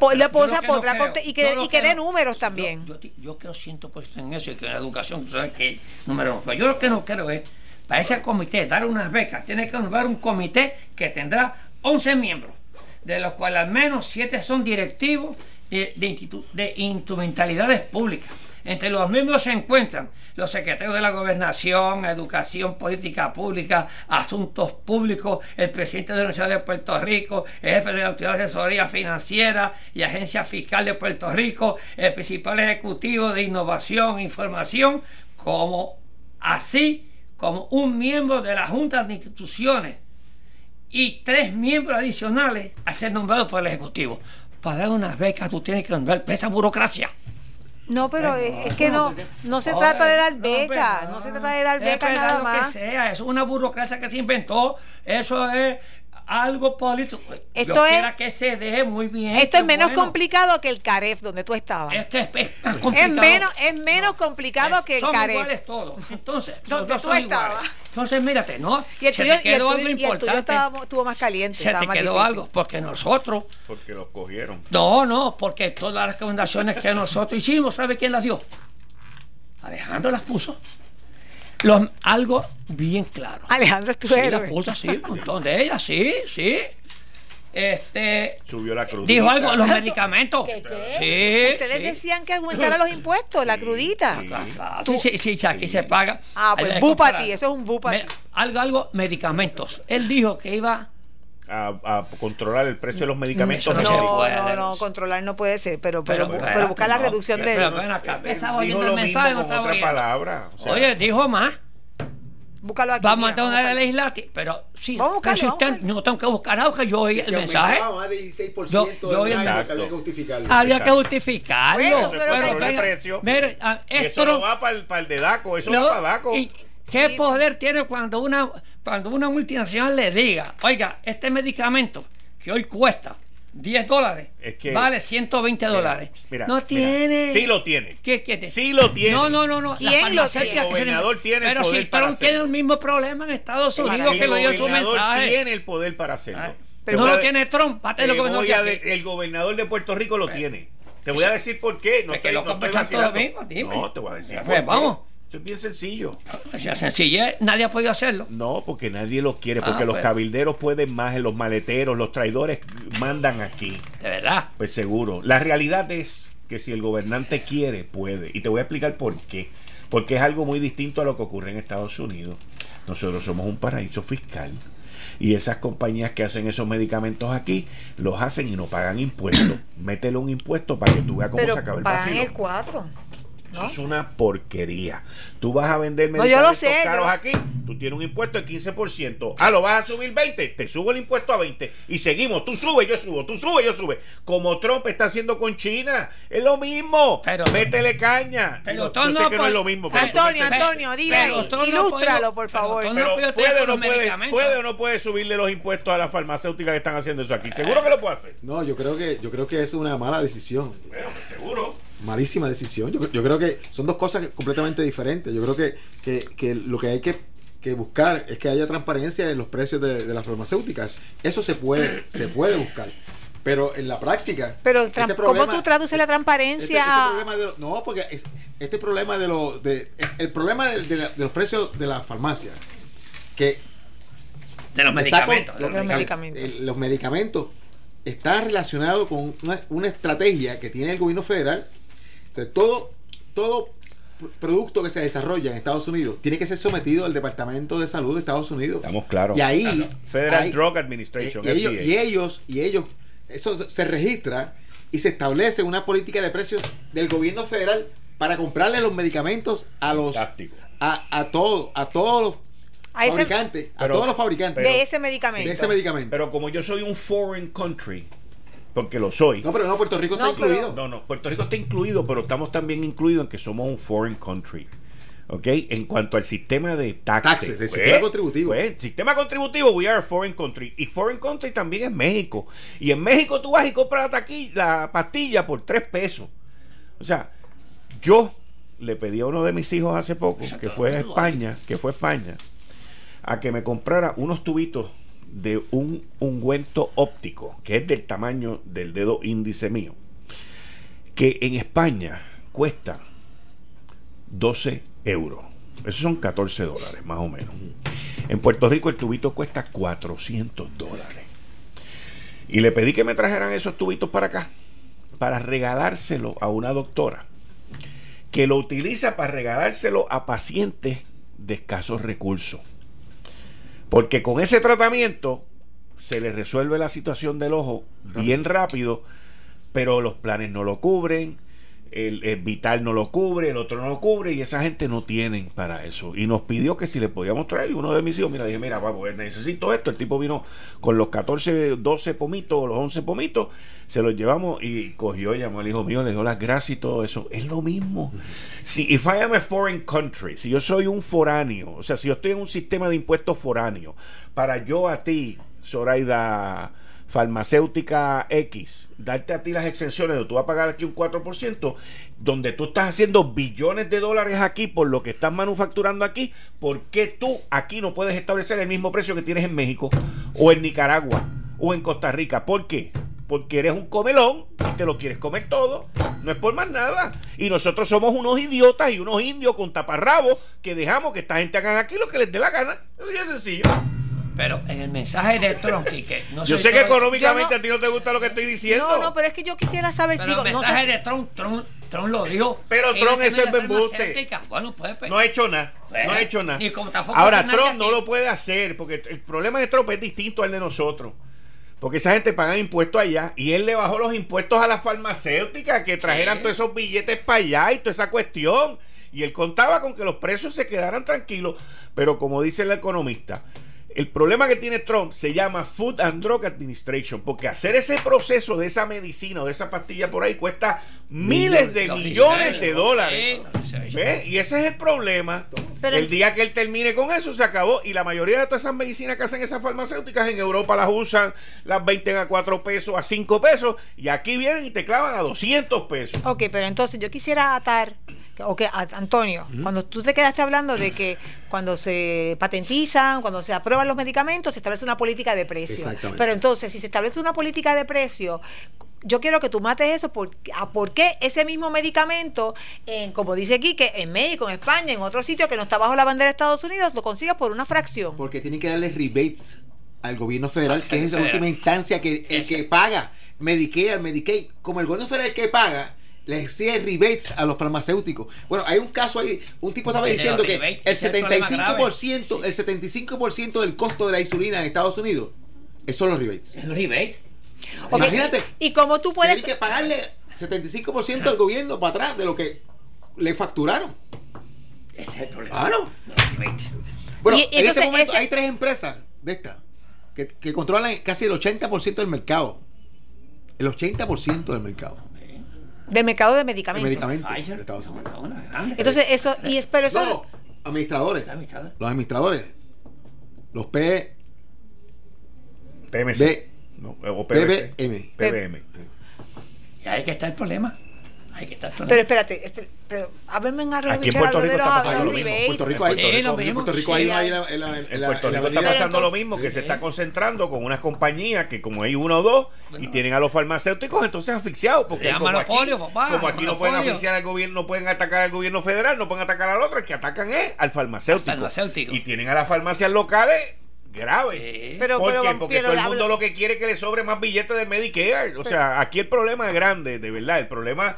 y que, y que dé números también. Yo, yo, creo siento pues en eso y que en la educación, ¿sabes qué? Número Pero yo lo que no creo es, para ese comité, dar unas becas, tiene que nombrar un comité que tendrá 11 miembros, de los cuales al menos 7 son directivos de, instrumentalidades públicas. Entre los mismos se encuentran los secretarios de la Gobernación, Educación, Política Pública, Asuntos Públicos, el presidente de la Universidad de Puerto Rico, el jefe de la Autoridad de Asesoría Financiera y Agencia Fiscal de Puerto Rico, el principal ejecutivo de Innovación e Información, como así como un miembro de la Junta de Instituciones y tres miembros adicionales a ser nombrados por el Ejecutivo para dar unas becas tú tienes que nombrar esa burocracia. No, pero es, que no, no se trata de dar becas, no, se trata de dar becas nada más. Que sea, es una burocracia que se inventó, eso es algo político. Esto Yo es, que se deje muy bien. Esto es menos complicado que el CAREF donde tú estabas. Es que es, más complicado. Es menos, es menos complicado que el son CAREF. iguales todos. Entonces, donde tú estabas. Entonces, mírate, ¿no? Y el tuyo, se te quedó algo importante. estuvo más caliente. Se te quedó algo, porque nosotros. Porque los cogieron. No, no, porque todas las recomendaciones que nosotros hicimos, ¿sabe quién las dio? Alejandro las puso algo bien claro. Alejandro Estuero. Sí, sí, un montón de ellas, sí, sí. Este subió la crudita. Dijo algo, los medicamentos. ¿Qué, Sí, Ustedes decían que aumentaran los impuestos, la crudita. Sí, sí, sí, aquí se paga. Ah, pues bu para ti, eso es un bu para ti. Algo, algo, medicamentos. Él dijo que iba a, controlar el precio de los medicamentos. No, no, no, controlar no puede ser, pero pero, pero, buscar la reducción de... Pero ven acá, estaba oyendo el mensaje con otra palabra. Oye, dijo más. Búscalo aquí. Vamos a mandar una legislativa, pero sí, vamos a buscarlo, no tengo que buscar algo que yo oí el mensaje. Más de 16% yo, yo oí el había que justificarlo. Había que justificarlo. pero, el precio. Esto no va para el, para el de DACO, eso no, va para DACO. ¿Qué poder tiene cuando una, cuando una multinacional le diga, oiga, este medicamento que hoy cuesta 10 dólares vale 120 dólares. no tiene. sí lo tiene. ¿Qué, qué Sí lo tiene. No, no, no. no. ¿Quién lo tiene? El gobernador tiene Pero el poder si Trump tiene el mismo problema en Estados Unidos que lo dio su mensaje. tiene el poder para hacerlo. Ah, pero no lo tiene Trump. lo el gobernador de Puerto Rico lo tiene. Te voy a decir por qué. No, que lo no, todo mismo, dime. no, te voy a decir. Pues, vamos. Es bien sencillo. Ya sencillo, nadie ha podido hacerlo. No, porque nadie lo quiere, porque ah, los pues. cabilderos pueden más, los maleteros, los traidores mandan aquí. De verdad. Pues seguro. La realidad es que si el gobernante quiere, puede. Y te voy a explicar por qué. Porque es algo muy distinto a lo que ocurre en Estados Unidos. Nosotros somos un paraíso fiscal y esas compañías que hacen esos medicamentos aquí los hacen y no pagan impuestos. Métele un impuesto para que tú veas cómo se acaba el pagan el 4. Eso es una porquería. Tú vas a vender medicamentos caros aquí, tú tienes un impuesto de 15%. Ah, lo vas a subir 20, te subo el impuesto a 20 y seguimos. Tú subes, yo subo, tú subes, yo sube. Como Trump está haciendo con China, es lo mismo. Pero, Métele caña. Pero yo sé que no es lo mismo. Antonio, Antonio, dile, ilústralo, por favor. Pero, puede, o no puede, puede o no puede subirle los impuestos a las farmacéuticas que están haciendo eso aquí. Seguro que lo puede hacer. No, yo creo que yo creo que es una mala decisión. Bueno, pues seguro malísima decisión. Yo, yo, creo que son dos cosas completamente diferentes. Yo creo que, que, que lo que hay que, que, buscar es que haya transparencia en los precios de, las farmacéuticas. Eso se puede, se puede buscar. Pero en la práctica. Pero, este ¿cómo tú traduces la transparencia? Este, este no, porque este problema de los. De, el problema de, los precios de la farmacia, que. De los medicamentos. los, medicamentos. los medicamentos está relacionado con una, una, estrategia que tiene el gobierno federal todo, todo producto que se desarrolla en Estados Unidos tiene que ser sometido al Departamento de Salud de Estados Unidos. Estamos claros. Y ahí. Federal Drug Administration. Y, ellos, y ellos, eso se registra y se establece una política de precios del gobierno federal para comprarle los medicamentos a los. A, a, todo, a todos los fabricantes, a todos los fabricantes de ese medicamento. De ese medicamento. Pero como yo soy un foreign country, porque lo soy. No, pero no, Puerto Rico está incluido. No, no, Puerto Rico está incluido, pero estamos también incluidos en que somos un foreign country. ¿Ok? En cuanto al sistema de taxes. Taxes, el sistema pues, contributivo. Pues, sistema contributivo, we are a foreign country. Y foreign country también es México. Y en México tú vas y compras la, la pastilla por tres pesos. O sea, yo le pedí a uno de mis hijos hace poco, que fue a España, que fue a España, a que me comprara unos tubitos de un ungüento óptico, que es del tamaño del dedo índice mío, que en España cuesta 12 euros. Esos son 14 dólares, más o menos. En Puerto Rico el tubito cuesta 400 dólares. Y le pedí que me trajeran esos tubitos para acá, para regalárselo a una doctora, que lo utiliza para regalárselo a pacientes de escasos recursos. Porque con ese tratamiento se le resuelve la situación del ojo bien rápido, pero los planes no lo cubren, el, Vital no lo cubre, el otro no lo cubre y esa gente no tienen para eso. Y nos pidió que si le podíamos traer, y uno de mis hijos, mira, dije, mira, pues necesito esto. El tipo vino con los 14, 12 pomitos, los 11 pomitos, se los llevamos y cogió, llamó al hijo mío, le dio las gracias y todo eso. Es lo mismo. Si, if I am a foreign country, si yo soy un foráneo, o sea, si yo estoy en un sistema de impuestos foráneo, para yo a ti, Zoraida farmacéutica X, darte a ti las exenciones de tú vas a pagar aquí un 4%, donde tú estás haciendo billones de dólares aquí por lo que estás manufacturando aquí, ¿por qué tú aquí no puedes establecer el mismo precio que tienes en México o en Nicaragua o en Costa Rica? ¿Por qué? Porque eres un comelón y te lo quieres comer todo. No es por más nada. Y nosotros somos unos idiotas y unos indios con taparrabos que dejamos que esta gente haga aquí lo que les dé la gana. Así es sencillo. Pero en el mensaje de Trump, que no Yo sé que económicamente a ti no te gusta lo que estoy diciendo. No, no, pero es que yo quisiera saber. Pero el mensaje de Trump, Trump, Trump lo dijo. Pero Trump es el embuste. Bueno, pues, pues, no ha hecho nada. no ha hecho nada. Ahora, Trump no lo puede hacer porque el problema de Trump es distinto al de nosotros. Porque esa gente paga impuestos allá y él le bajó los impuestos a las farmacéuticas que trajeran todos esos billetes para allá y toda esa cuestión. Y él contaba con que los precios se quedaran tranquilos. Pero como dice el economista, el problema que tiene Trump se llama Food and Drug Administration, porque hacer ese proceso de esa medicina o de esa pastilla por ahí cuesta miles de millones de dólares. Y ese es el problema. el día que él termine con eso se acabó. Y la mayoría de todas esas medicinas que hacen esas farmacéuticas en Europa las usan, las 20 a 4 pesos, a 5 pesos, y aquí vienen y te clavan a 200 pesos. Ok, pero entonces yo quisiera atar ok, Antonio, cuando tú te quedaste hablando de que cuando se patentizan, cuando se aprueban los medicamentos, se establece una política de precio. Pero entonces, si se establece una política de precio, yo quiero que tú mates eso, por, a por qué ese mismo medicamento, en, como dice aquí, que en México, en España, en otro sitio que no está bajo la bandera de Estados Unidos, lo consigas por una fracción. Porque tienen que darle rebates al gobierno federal, que es la última instancia que el que paga Medicare, Medicaid, como el gobierno federal que paga, le exige rebates a los farmacéuticos. Bueno, hay un caso ahí, un tipo estaba diciendo que el 75%, el 75% del costo de la insulina en Estados Unidos, esos son los rebates. Los rebates. Imagínate. Y como tú puedes Tienes que pagarle 75% al gobierno para atrás de lo que le facturaron. Ese es el problema. Claro. Bueno, en este momento hay tres empresas de estas que, que controlan casi el 80% del mercado. El 80% del mercado. De mercado de medicamentos. De medicamentos Entonces, eso. Y espero eso. No, administradores. Los administradores. Los P. PMC. B, no, o PBM. PBM. PBM. Y ahí que está el problema. Pero espérate, este, pero a verme en Aquí en Puerto Rico está pasando lo mismo. Puerto Rico hay, en Puerto Rico hay en Puerto Rico está pasando lo mismo, que se está concentrando con unas compañías que como hay uno o dos y tienen a los farmacéuticos entonces asfixiados porque como aquí, como aquí no pueden asfixiar al gobierno, no pueden atacar al gobierno federal, no pueden atacar al otro, el que atacan es al farmacéutico. Y tienen a las farmacias locales grave. Pero, Porque todo el mundo lo que quiere es que le sobre más billetes de Medicare. O sea, aquí el problema es grande, de verdad. El problema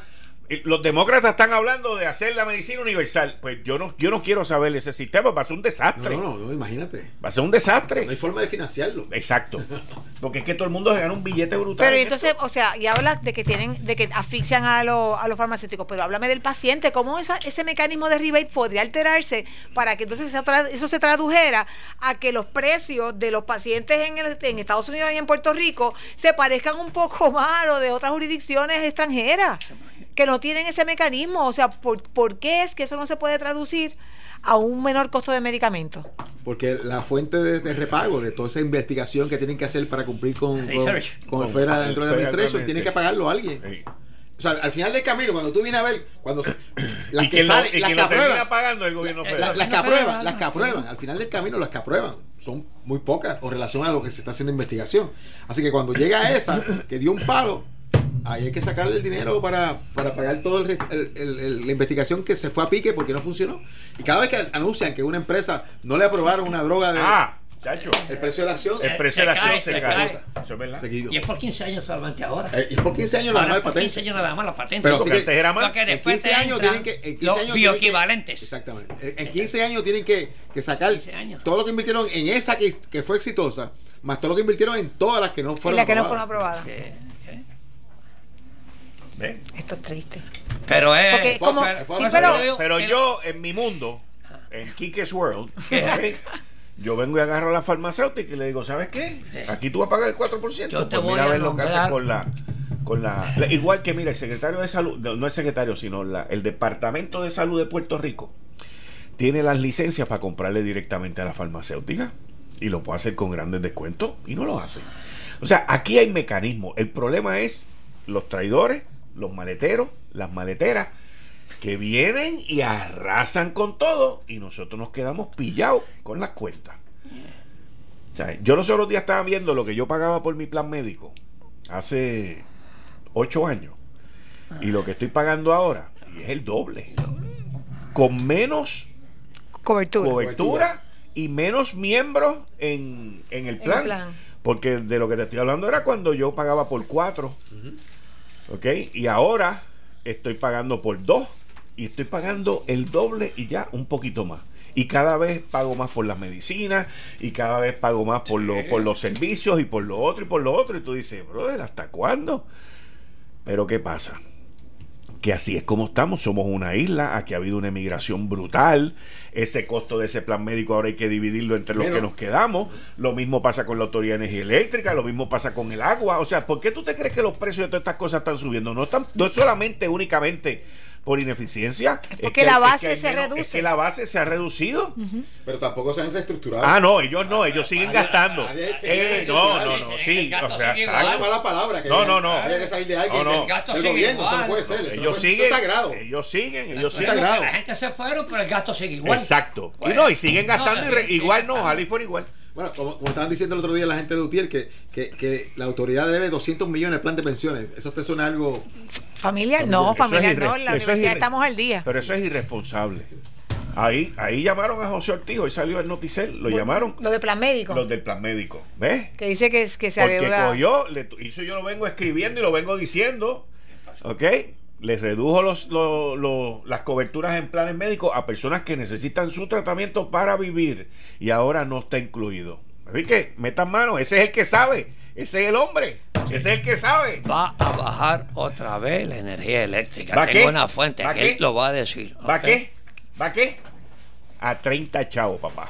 los demócratas están hablando de hacer la medicina universal. Pues yo no, yo no quiero saber ese sistema, va a ser un desastre. No, no, no, imagínate. Va a ser un desastre. No hay forma de financiarlo. Exacto. Porque es que todo el mundo se gana un billete brutal. Pero entonces, o sea, y habla de que tienen, de que asfixian a, los a los farmacéuticos, pero háblame del paciente, cómo ese mecanismo de rebate podría alterarse para que entonces eso se tradujera a que los precios de los pacientes en, en Estados Unidos y en Puerto Rico se parezcan un poco más a los de otras jurisdicciones extranjeras que no tienen ese mecanismo. O sea, ¿por, ¿por qué es que eso no se puede traducir a un menor costo de medicamentos? Porque la fuente de, repago de toda esa investigación que tienen que hacer para cumplir con, con, el Federal dentro de Administration, tiene que pagarlo a alguien. O sea, al final del camino, cuando tú vienes a ver, cuando las que, salen, las que aprueban, pagando el gobierno federal. las que aprueban, las que aprueban, al final del camino las que aprueban son muy pocas o relación a lo que se está haciendo investigación. Así que cuando llega esa que dio un palo, ahí hay que sacarle el dinero para, para pagar toda el, la investigación que se fue a pique porque no funcionó. Y cada vez que anuncian que una empresa no le aprobaron una droga de... Ah, chacho. El precio de la acción, el precio de la acción se, cae. Eso es verdad. Seguido. Y es por 15 años solamente ahora. Eh, y es por 15 años nada más el patente. 15 años nada más la patente. Pero porque antes era más. en 15 años tienen que... En 15 los años bioequivalentes. Que, exactamente. En 15 años tienen que, que sacar todo lo que invirtieron en esa que, que fue exitosa, más todo lo que invirtieron en todas las que no fueron aprobadas. las que no fueron aprobadas. Esto es triste. Pero es. pero, yo, en mi mundo, en Kike's World, yo vengo y agarro a la farmacéutica y le digo, ¿sabes qué? Aquí tú vas a pagar el 4%. Yo te pues voy a ver lo que hace con la. Con la, igual que, mira, el secretario de salud, no el secretario, sino la, el Departamento de Salud de Puerto Rico, tiene las licencias para comprarle directamente a la farmacéutica y lo puede hacer con grandes descuentos y no lo hace. O sea, aquí hay mecanismos. El problema es los traidores los maleteros, las maleteras, que vienen y arrasan con todo y nosotros nos quedamos pillados con las cuentas. yo los otros días estaba viendo lo que yo pagaba por mi plan médico hace ocho años y lo que estoy pagando ahora y es el doble. Con menos cobertura, y menos miembros en, el, plan, Porque de lo que te estoy hablando era cuando yo pagaba por cuatro. ¿Ok? Y ahora estoy pagando por dos y estoy pagando el doble y ya un poquito más. Y cada vez pago más por las medicinas y cada vez pago más por, lo, por los servicios y por lo otro y por lo otro. Y tú dices, brother, ¿hasta cuándo? Pero ¿qué pasa? Que así es como estamos. Somos una isla, aquí ha habido una emigración brutal. Ese costo de ese plan médico ahora hay que dividirlo entre los que nos quedamos. Lo mismo pasa con la Autoridad de Energía Eléctrica, lo mismo pasa con el agua. O sea, ¿por qué tú te crees que los precios de todas estas cosas están subiendo? No, están, no es solamente, únicamente por ineficiencia. Es porque la base se reduce. Es que la base se ha reducido. Pero tampoco se ha infraestructurado. Ah, no, ellos no, ellos siguen gastando. Eh, no, no, no, sí. O sea, una mala palabra. Que no, no, no. Hay que salir de alguien no, no. del, gobierno. Eso no puede ser. ellos siguen. Es sagrado. Ellos siguen. Ellos siguen. La gente se fueron, pero el gasto sigue igual. Exacto. y no, y siguen gastando igual no, Ali fue igual. Bueno, como, estaban diciendo el otro día la gente de Utiel, que, que, que, la autoridad debe 200 millones de plan de pensiones. ¿Eso te suena algo...? Familia, no, familia no, la universidad estamos al día. Pero eso es irresponsable. Ahí, ahí llamaron a José Ortiz, hoy salió el noticel, lo llamaron. Los de plan médico. Los del plan médico. ¿Ves? Que dice que, que se Porque cogió, le, hizo yo lo vengo escribiendo y lo vengo diciendo. ¿Ok? Les redujo los, las coberturas en planes médicos a personas que necesitan su tratamiento para vivir y ahora no está incluido. Así que metan mano, ese es el que sabe, ese es el hombre, ese es el que sabe. Va a bajar otra vez la energía eléctrica. ¿Va Tengo una fuente que él lo va a decir. ¿Va qué? ¿Va qué? A 30 chavos, papá.